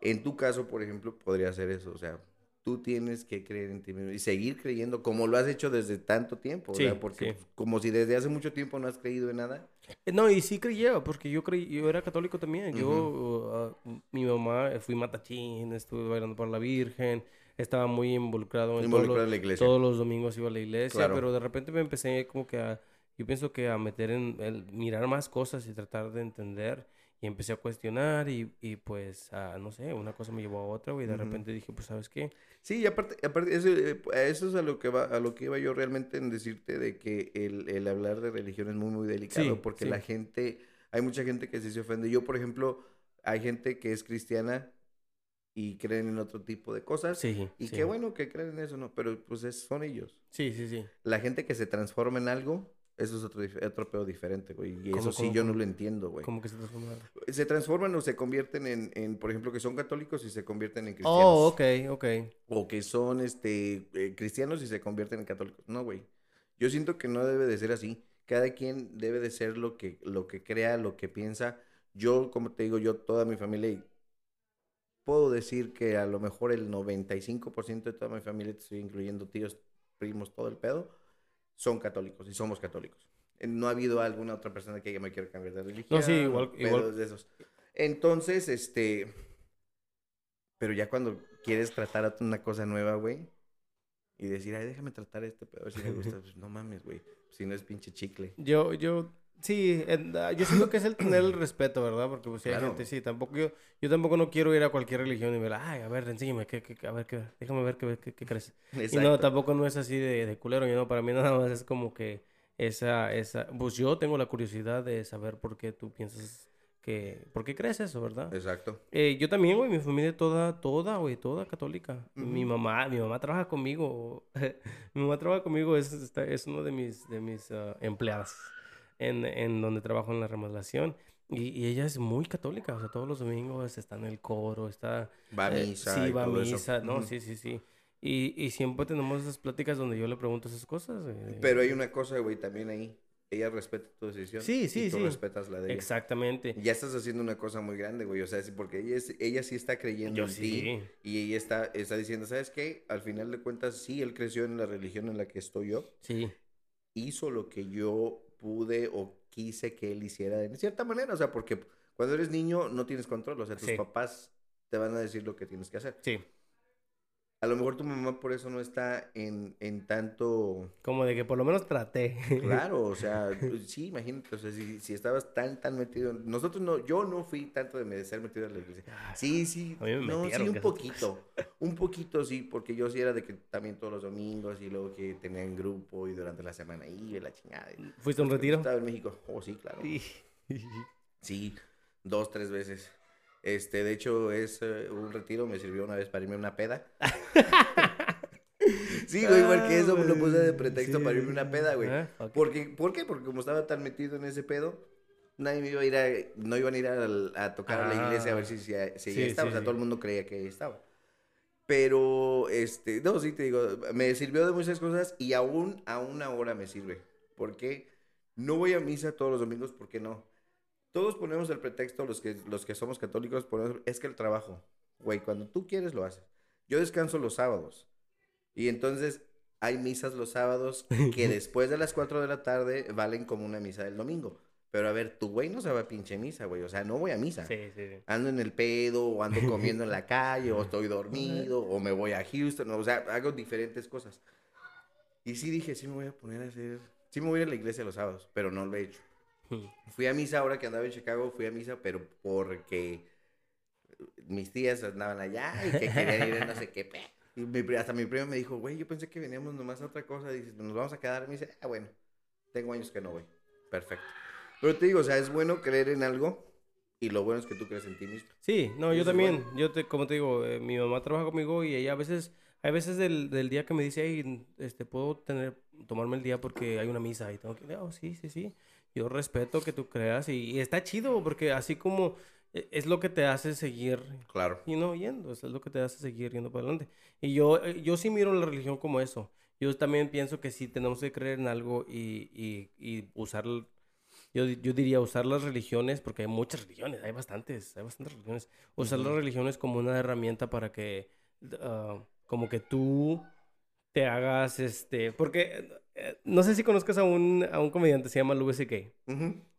En tu caso, por ejemplo, podría ser eso, o sea, tú tienes que creer en ti mismo y seguir creyendo como lo has hecho desde tanto tiempo,
Sí,
sea, porque
sí.
como si desde hace mucho tiempo no has creído en nada.
Eh, No, y sí creía, porque yo creí, yo era católico también. Yo, uh, mi mamá, eh, fui matachín, estuve bailando por la Virgen, estaba muy involucrado en
Involucrado
todo lo-
en la iglesia.
Todos los domingos iba a la iglesia,
Claro.
pero de repente me empecé como que a, yo pienso que a meter en, el mirar más cosas y tratar de entender. Y empecé a cuestionar y, y pues, ah, no sé, una cosa me llevó a otra, güey. De repente dije, pues, ¿sabes qué?
Sí, y aparte, aparte eso, eh, eso es a lo que va, a lo que iba yo realmente en decirte de que el, el hablar de religión es muy, muy delicado,
Sí,
porque
sí.
la gente, hay mucha gente que sí se ofende. Yo, por ejemplo, hay gente que es cristiana y creen en otro tipo de cosas.
Sí,
Y
sí.
qué bueno que creen en eso, ¿no? Pero pues es- son ellos.
Sí, sí, sí.
La gente que se transforma en algo, eso es otro, otro pedo diferente, güey. Y
¿Cómo,
eso sí
cómo,
yo no
cómo?
lo entiendo, güey.
Como que se transforma.
Se transforman o se convierten en, en, por ejemplo, que son católicos y se convierten en cristianos.
Oh, ok, ok.
o que son este eh, cristianos y se convierten en católicos. No, güey. Yo siento que no debe de ser así. Cada quien debe de ser lo que, lo que crea, lo que piensa. Yo, como te digo, yo, toda mi familia, y puedo decir que a lo mejor el 95% de toda mi familia, te estoy incluyendo tíos, primos, todo el pedo, son católicos y somos católicos. Eh, No ha habido alguna otra persona que ya me quiera cambiar de religión.
sí, igual- igual-
de esos. Entonces, este, pero ya cuando quieres tratar una cosa nueva, güey, y decir, ay, déjame tratar este pedo, si me gusta, *laughs* pues no mames, güey, si no es pinche chicle.
Yo, yo, sí, ah, yo siento que es el *coughs* tener el respeto, ¿verdad? Porque pues si hay
Claro.
gente, sí, tampoco yo, yo tampoco no quiero ir a cualquier religión y ver, ay, a ver, enséñame, ¿qué, qué, qué- a ver, qué, déjame ver qué, qué, qué crees. Y no,
Exacto.
tampoco no es así de, de culero, yo no, para mí nada más es como que esa, esa, pues yo tengo la curiosidad de saber por qué tú piensas que, por qué crees eso, ¿verdad?
Exacto.
Eh, yo también, güey, mi familia toda, toda, güey, toda católica. Mi
Ujú.
mamá, mi mamá trabaja conmigo. *laughs* mi mamá trabaja conmigo, es, está- es uno de mis, de mis ah, empleadas en, en donde trabajo en la remodelación. Y, y ella es muy católica, o sea, todos los domingos está en el coro, está...
Va a
eh,
misa.
sí,
y
va a
todo eso.
misa, no,
Ujú.
sí, sí, sí. Y, y siempre tenemos esas pláticas donde yo le pregunto esas cosas. de-
Pero hay una cosa, güey, también ahí. Ella respeta tu decisión.
Sí, sí,
y tú
sí.
respetas la de ella.
Exactamente.
Ya estás haciendo una cosa muy grande, güey. O sea, sí, porque ella, es- ella sí está creyendo
Yo
en
sí.
ti. Y ella está, está diciendo, ¿sabes qué? Al final de cuentas, sí, él creció en la religión en la que estoy yo.
Sí,
Hizo lo que yo pude o quise que él hiciera de cierta manera. O sea, porque cuando eres niño no tienes control. O sea, tus
Sí.
papás te van a decir lo que tienes que hacer.
sí.
A lo mejor tu mamá por eso no está en, en tanto...
Como de que por lo menos traté. *laughs*
Claro, o sea, pues, sí, imagínate, o sea, si, si estabas tan, tan metido... Nosotros no, yo no fui tanto de ser metido en la iglesia. Sí, sí,
A mí me
no, sí, un poquito, un poquito sí, porque yo sí era de que también todos los domingos y luego que tenían grupo y durante la semana iba y la chingada. y-
¿Fuiste a un retiro?
Estaba en México, oh sí, claro. *laughs* Sí, dos, tres veces. Este, de hecho, es eh, un retiro, me sirvió una vez para irme a una peda. *laughs* sí, güey, porque eso me lo puse de pretexto
Sí,
para irme a una peda, güey.
ah.
Porque, ¿Por qué? Porque como estaba tan metido en ese pedo, nadie me iba a ir a, no iban a ir a, a tocar a la iglesia a ver si, si, si
Sí,
estaba.
sí,
o sea, todo el mundo creía que ahí estaba. Pero, este, no, sí te digo, me sirvió de muchas cosas y aún, aún ahora me sirve. Porque no voy a misa todos los domingos, ¿por qué no? Todos ponemos el pretexto, los que, los que somos católicos, ponemos, es que el trabajo, güey, cuando tú quieres lo haces. Yo descanso los sábados. Y entonces hay misas los sábados que *laughs* después de las 4 de la tarde valen como una misa del domingo. Pero a ver, tu güey no se va a pinche misa, güey. O sea, no voy a misa.
Sí, sí, sí.
Ando en el pedo, o ando *laughs* comiendo en la calle, o estoy dormido, o me voy a Houston. O sea, hago diferentes cosas. Y sí dije, sí me voy a poner a hacer... Sí me voy a ir a la iglesia los sábados, pero no lo he hecho. Fui a misa ahora que andaba en Chicago, fui a misa, pero porque mis tías andaban allá y que querían ir a no sé qué. Y mi hasta mi primo me dijo, güey, yo pensé que veníamos nomás a otra cosa. Dice, nos vamos a quedar. Y me dice, ah, bueno, tengo años que no voy. Perfecto. Pero te digo, o sea, es bueno creer en algo y lo bueno es que tú crees en ti mismo.
Sí, no, yo también.
bueno.
Yo, te, como te digo, eh, mi mamá trabaja conmigo y ella a veces, hay veces del, del día que me dice, hey, este, puedo tener, tomarme el día porque hay una misa y tengo que, oh, sí, sí, sí. Yo respeto que tú creas y, y está chido porque así como eh, es lo que te hace seguir
Claro.
y no yendo, es lo que te hace seguir yendo para adelante. Y yo, eh, yo sí miro la religión como eso. Yo también pienso que sí tenemos que creer en algo y, y, y usar, yo, yo diría usar las religiones, porque hay muchas religiones, hay bastantes, hay bastantes religiones. Usar las religiones como una herramienta para que, ah, como que tú te hagas, este, porque no sé si conozcas a un, a un comediante, se llama Louis C.K.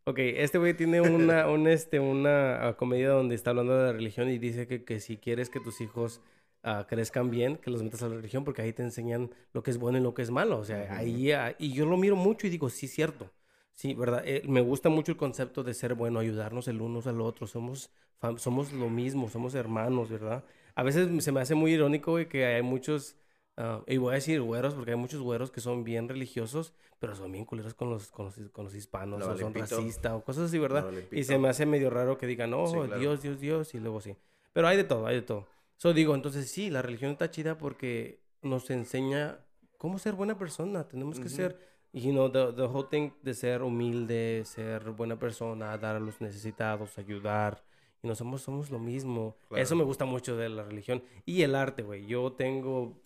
Ok, este güey tiene una, *laughs* un, este, una ah, comedia donde está hablando de la religión y dice que, que si quieres que tus hijos ah, crezcan bien, que los metas a la religión porque ahí te enseñan lo que es bueno y lo que es malo. O sea, ahí, ah, y yo lo miro mucho y digo, sí, cierto. Sí, ¿verdad? Eh, me gusta mucho el concepto de ser bueno, ayudarnos el unos al otro. Somos, somos lo mismo, somos hermanos, ¿verdad? A veces se me hace muy irónico, güey, que hay muchos, ah, y voy a decir güeros, porque hay muchos güeros que son bien religiosos, pero son bien culeros con los, con los, con los hispanos,
No
o son racistas, o cosas así, ¿verdad?
No
y se me hace medio raro que digan, oh,
Sí, claro.
Dios, Dios, Dios, y luego sí. Pero hay de todo, hay de todo. So digo, entonces sí, la religión está chida porque nos enseña cómo ser buena persona. Tenemos que
Ujú.
ser, you know, the, the whole thing de ser humilde, ser buena persona, dar a los necesitados, ayudar. Y no somos, somos lo mismo. Eso
Claro.
me gusta mucho de la religión. Y el arte, güey. Yo tengo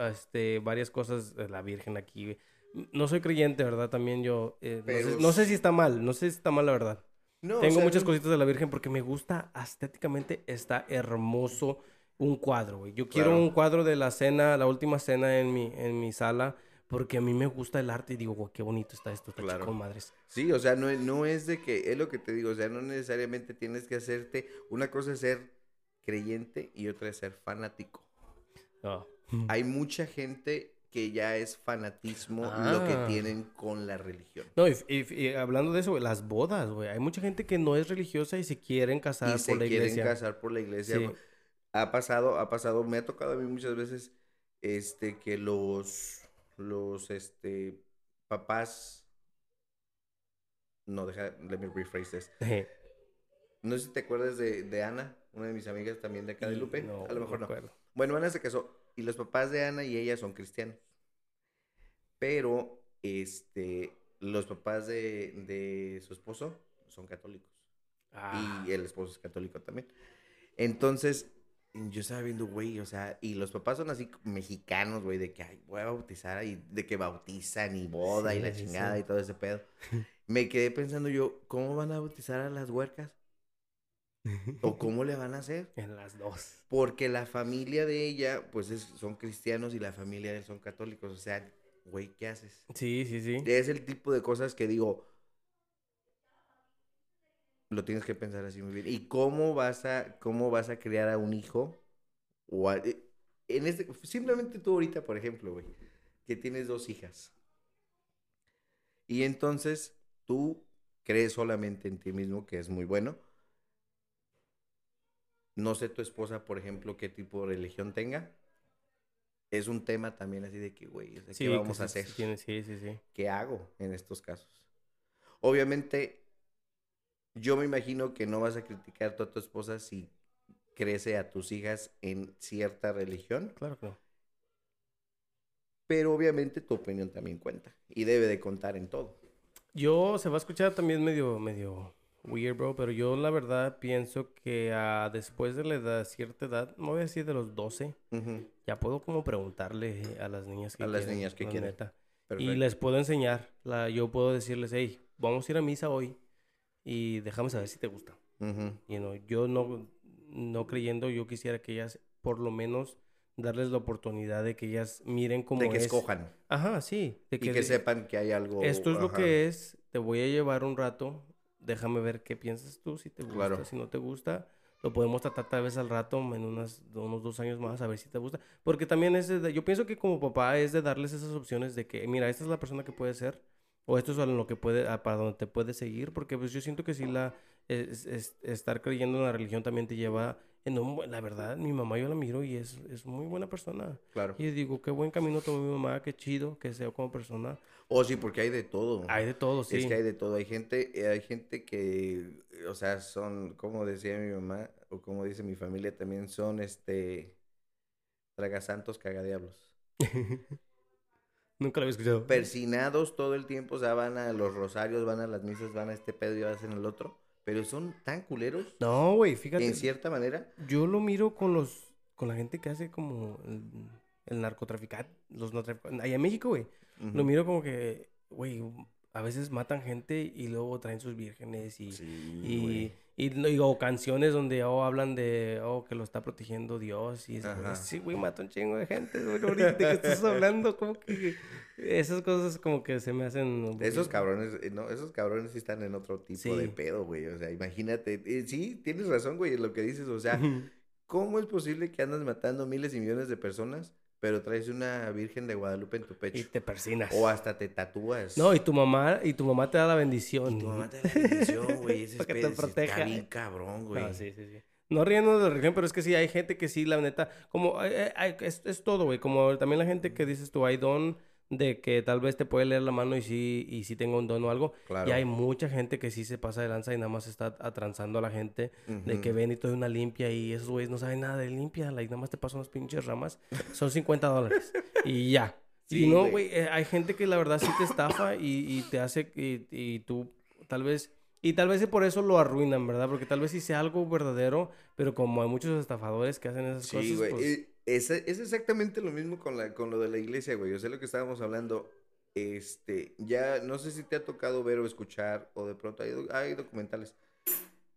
este, varias cosas de la Virgen aquí. güey. No soy creyente, ¿verdad? También yo... eh, no, sé, no sé si está mal, no sé si está mal la verdad.
No, o
Tengo
sea,
muchas
no-
cositas de la Virgen porque me gusta estéticamente, está hermoso un cuadro, güey. Yo quiero
Claro.
un cuadro de la cena, la última cena en mi, en mi sala, porque a mí me gusta el arte y digo, "Guau, qué bonito está esto, está
Claro.
chico, madres.
Sí, o sea, no, no es de que, es lo que te digo, o sea, no necesariamente tienes que hacerte, una cosa es ser creyente y otra es ser fanático.
Ah.
Hay mucha gente que ya es fanatismo lo
Ah.
que tienen con la religión.
No, y, y- y hablando de eso, las bodas, güey. Hay mucha gente que no es religiosa y se quieren casar
y se
por la
quieren
iglesia.
casar por la iglesia.
Sí.
Ha pasado, ha pasado, me ha tocado a mí muchas veces, este, que los, los, este, papás, no, deja, let me rephrase this. No sé si te acuerdas de, de Ana, una de mis amigas también de acá de
Y
Lupe.
no,
a lo mejor no. Bueno, Ana se casó y los papás de Ana y ella son cristianos. Pero, este, los papás de, de su esposo son católicos.
Ah,
Y el esposo es católico también. Entonces, yo estaba viendo, güey, o sea, y los papás son así mexicanos, güey, de que, ay, voy a bautizar, y de que bautizan y boda y la chingada
sí.
y todo ese pedo. *laughs* Me quedé pensando yo, ¿cómo van a bautizar a las huercas? ¿O cómo le van a hacer? *laughs*
en las dos.
Porque la familia de ella, pues es- son cristianos y la familia de él son católicos. O sea, güey, ¿qué haces?
Sí, sí, sí.
Es el tipo de cosas que digo, lo tienes que pensar así muy bien. ¿Y cómo vas a, cómo vas a criar a un hijo? O a- eh, en este, simplemente tú ahorita, por ejemplo, güey, que tienes dos hijas. Y entonces tú crees solamente en ti mismo, que es muy bueno. No sé tu esposa, por ejemplo, qué tipo de religión tenga. Es un tema también así de que, güey, o sea,
Sí,
¿qué vamos a hacer?
sí tiene- sí, sí, sí.
¿Qué hago en estos casos? Obviamente, yo me imagino que no vas a criticar tú a tu esposa si crece a tus hijas en cierta religión,
Claro que no.
pero obviamente tu opinión también cuenta y debe de contar en todo.
Yo, se va a escuchar también medio, medio weird, bro, pero yo la verdad pienso que ah, después de la edad, cierta edad, no voy a decir de los 12,
Ujú,
ya puedo como preguntarle a las niñas que
A las niñas que quieren.
Y les puedo enseñar, la, yo puedo decirles, hey, vamos a ir a misa hoy y déjame saber si te gusta. You know, yo no, no creyendo, yo quisiera que ellas, por lo menos, darles la oportunidad de que ellas miren cómo
De que
es.
escojan
Ajá, sí. De
y que sepan que hay algo.
esto es lo que es, te voy a llevar un rato, déjame ver qué piensas tú, si te gusta,
Claro.
si no te gusta, lo podemos tratar tal vez al rato, en unas, unos dos años más, a ver si te gusta. Porque también es, de- yo pienso que como papá es de darles esas opciones de que, mira, esta es la persona que puede ser, o esto es a lo que puede, a- para donde te puede seguir, porque pues yo siento que si la, es- es- estar creyendo en la religión también te lleva la verdad, mi mamá yo la miro y es, es muy buena persona.
Claro.
Y yo digo, qué buen camino tomó mi mamá, qué chido que sea como persona.
O sí, porque hay de todo.
Hay de todo, sí.
Es que hay de todo. Hay gente, eh, hay gente que, o sea, son, como decía mi mamá, o como dice mi familia también, son este tragasantos cagadiablos. *laughs*
Nunca lo había escuchado.
Persinados todo el tiempo, o sea, van a los rosarios, van a las misas, van a este pedo y hacen el otro. Pero son tan culeros,
No, güey, fíjate.
en cierta manera.
Yo lo miro con los, con la gente que hace como el, el narcotraficante, los narcotraficantes. Allá en México, güey. Lo miro como que, güey, a veces matan gente y luego traen sus vírgenes y,
Sí,
y,
güey.
y, y- o canciones donde oh, hablan de, oh, que lo está protegiendo Dios y es, güey,
Ajá.
sí, güey, mata un chingo de gente, güey, ahorita que estás *laughs* hablando, como que esas cosas como que se me hacen...
Esos cabrones, eh, no, esos cabrones sí están en otro tipo de pedo, güey. O sea, imagínate. eh, sí, tienes razón, güey, en lo que dices. O sea, ¿cómo es posible que andas matando miles y millones de personas, pero traes una Virgen de Guadalupe en tu
Y
pecho?
te persinas.
O hasta te tatúas.
No, y tu mamá, y tu mamá te da la bendición.
Y tu mamá te da la bendición, *laughs* güey. Ese
Para que te proteja.
Está bien cabrón, güey.
No, sí, sí, sí. No riendo de la religión, pero es que sí, hay gente que sí, la neta, como, eh, eh, hay- es, es todo, güey, como también la gente que dices tú, hay don de que tal vez te puede leer la mano y sí, y sí tenga un don o algo,
Claro.
y hay mucha gente que sí se pasa de lanza y nada más está atransando a la gente de que ven y todo una limpia y esos güeyes no saben nada de limpia, like, nada más te pasan unas pinches ramas, son 50 dólares *laughs* y ya.
Sí,
y no,
güey.
eh, hay gente que la verdad sí te estafa y, y te hace, y, y tú tal vez, y tal vez por eso lo arruinan, ¿verdad? Porque tal vez sí sea algo verdadero, pero como hay muchos estafadores que hacen esas
Sí,
cosas,
güey.
pues,
Es, es exactamente lo mismo con, la, con lo de la iglesia, güey. O sea, lo que estábamos hablando. Este, ya no sé si te ha tocado ver o escuchar, o de pronto hay, hay documentales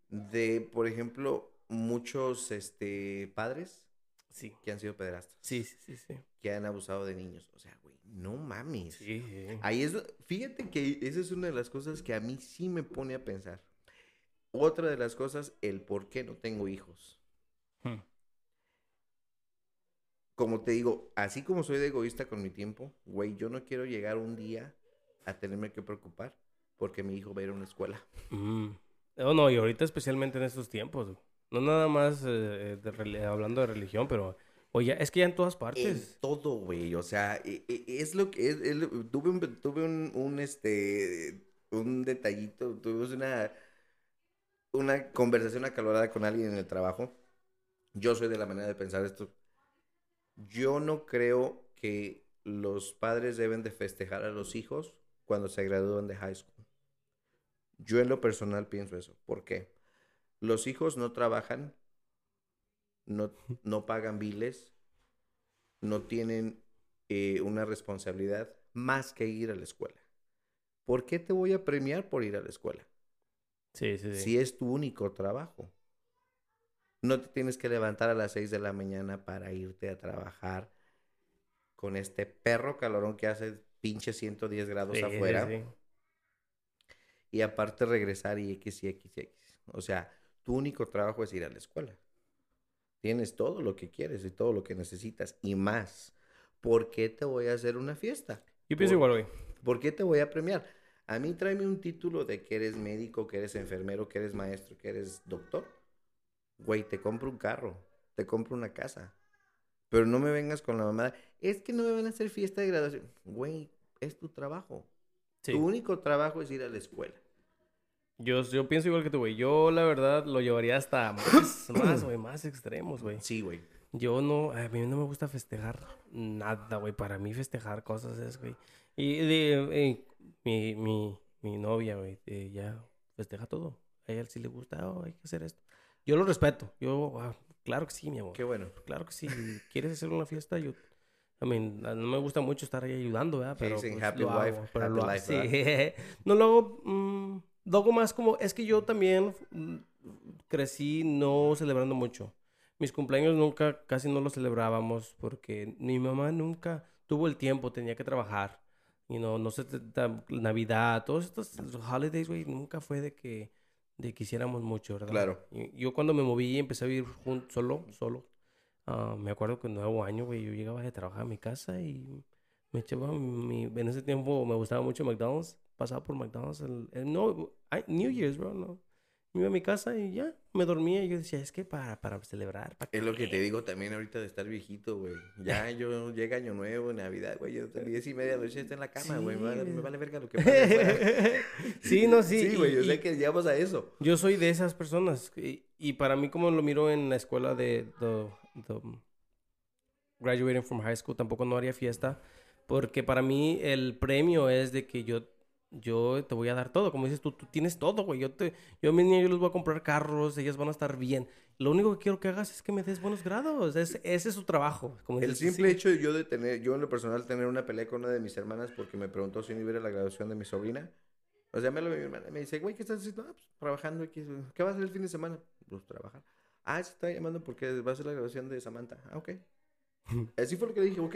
de, por ejemplo, muchos este, padres
sí,
que han sido pederastas,
sí, sí, sí, sí.
que han abusado de niños. O sea, güey, no mames.
Sí.
Ahí es, fíjate que esa es una de las cosas que a mí sí me pone a pensar. Otra de las cosas, el por qué no tengo hijos.
Hmm.
Como te digo, así como soy de egoísta con mi tiempo, güey, yo no quiero llegar un día a tenerme que preocupar porque mi hijo va a ir a una escuela.
Mm. No, no, y ahorita especialmente en estos tiempos, no nada más eh, de reli- hablando de religión, pero, oye, es que ya en todas
En
partes.
todo, güey. O sea, e- e- es lo que es. es lo- tuve un, tuve un, un, este, un detallito, tuvimos una, una conversación acalorada con alguien en el trabajo. Yo soy de la manera de pensar esto. Yo no creo que los padres deben de festejar a los hijos cuando se gradúan de high school. Yo en lo personal pienso eso. ¿Por qué? Los hijos no trabajan, no, no pagan biles, no tienen eh, una responsabilidad más que ir a la escuela. ¿Por qué te voy a premiar por ir a la escuela?
Sí, sí, sí.
Si es tu único trabajo. No te tienes que levantar a las 6 de la mañana para irte a trabajar con este perro calorón que hace pinche 110 grados
Sí,
afuera.
sí.
Y aparte regresar y X y X y X. O sea, tu único trabajo es ir a la escuela. Tienes todo lo que quieres y todo lo que necesitas y más. ¿Por qué te voy a hacer una fiesta?
Yo pienso igual, güey.
¿Por qué te voy a premiar? A mí tráeme un título de que eres médico, que eres enfermero, que eres maestro, que eres doctor. Güey, te compro un carro, te compro una casa. Pero no me vengas con la mamada. Es que no me van a hacer fiesta de graduación. Güey, es tu trabajo.
Sí.
Tu único trabajo es ir a la escuela.
Yo, yo pienso igual que tú, güey. Yo, la verdad, lo llevaría hasta *coughs* más, más, güey, más extremos, güey.
Sí, güey.
Yo no, a mí no me gusta festejar nada, güey. Para mí festejar cosas es, güey. Y de, eh, mi, mi, mi novia, güey, eh, ya festeja todo. A ella sí le gusta, oh, hay que hacer esto. Yo lo respeto. Yo, ah, claro que sí, mi amor.
Qué bueno.
Claro que sí. ¿Quieres hacer una fiesta? Yo, I mean, no me gusta mucho estar ahí ayudando, ¿verdad? Pero pues,
happy
lo
wife,
hago, pero
happy
lo
life,
sí. *laughs* No lo hago, mm, lo hago más como, es que yo también mm, crecí no celebrando mucho. Mis cumpleaños nunca, casi no los celebrábamos porque mi mamá nunca tuvo el tiempo, tenía que trabajar. Y no, no sé, Navidad, todos estos holidays, güey, nunca fue de que, de que hiciéramos mucho, ¿verdad?
Claro.
Yo cuando me moví y empecé a vivir solo, solo, ah, me acuerdo que en nuevo año, güey, yo llegaba de trabajar a mi casa y me echaba mi... En ese tiempo me gustaba mucho McDonald's, pasaba por McDonald's, el, el- no, New Year's, bro, no. Me iba a mi casa y ya, me dormía y yo decía, es que para, para celebrar, ¿para
Es lo que
qué?".
te digo también ahorita de estar viejito, güey. Ya *laughs* yo llega Año Nuevo, Navidad, güey. Yo a las diez y media de la noche estoy en la cama, güey. me, vale,
Sí,
me vale verga lo que pase *laughs*
sí, no, sí.
Sí, güey. Yo
y-
sé que llegamos a eso.
Yo soy de esas personas. Y, y para mí, como lo miro en la escuela de the, the graduating from high school, tampoco no haría fiesta. Porque para mí el premio es de que yo, yo te voy a dar todo. Como dices tú, tú tienes todo, güey. Yo, te, yo a mis niños yo les voy a comprar carros, ellas van a estar bien. Lo único que quiero que hagas es que me des buenos grados. Es, ese es su trabajo. Como
El simple hecho de yo de tener, yo en lo personal, tener una pelea con una de mis hermanas porque me preguntó si no iba a ir a la graduación de mi sobrina. O sea, me lo mi hermana. Me dice, güey, ¿qué estás haciendo? Ah, pues trabajando aquí. ¿Qué vas a hacer el fin de semana? Pues trabajar. Ah, se está llamando porque va a ser la graduación de Samantha. Ah, ok. *laughs* Así fue lo que le dije, ok.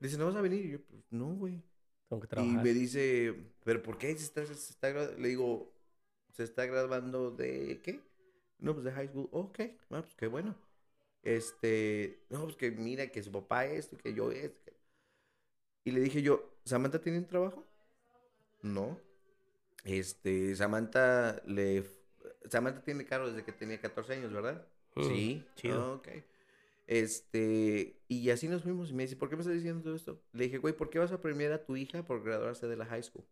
Dice, ¿no vas a venir? Y yo, pues no, güey.
Tengo que
Y me dice, ¿pero por qué se está, se está gra-?" Le digo, ¿se está graduando de qué? No, pues de high school. "Oh, ok, ah, pues qué bueno. Este, no, pues que mira que su papá esto, que yo esto. que-". Y le dije yo, ¿Samantha tiene un trabajo? No. Este, Samantha le... Samantha tiene carro desde que tenía 14 años, ¿verdad?
Mm,
sí.
chido.
"Ah, ok. Este, y así nos fuimos. Y me dice, ¿por qué me estás diciendo todo esto? Le dije, güey, ¿por qué vas a premiar a tu hija por graduarse de la high school?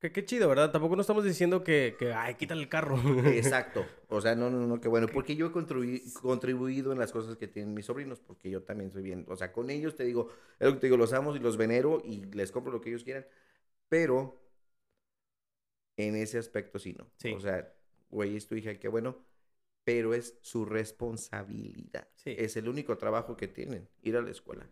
Que qué chido, ¿verdad? Tampoco no estamos diciendo que, que ay, quítale el carro. *laughs*
Exacto. O sea, no, no, no, qué bueno. Porque yo he contribu- contribuido en las cosas que tienen mis sobrinos, porque yo también soy bien. O sea, con ellos te digo, es lo que te digo, los amo y los venero y les compro lo que ellos quieran. Pero en ese aspecto sí no.
Sí.
O sea, güey, es tu hija, qué bueno. Pero es su responsabilidad.
Sí.
Es el único trabajo que tienen, ir a la escuela.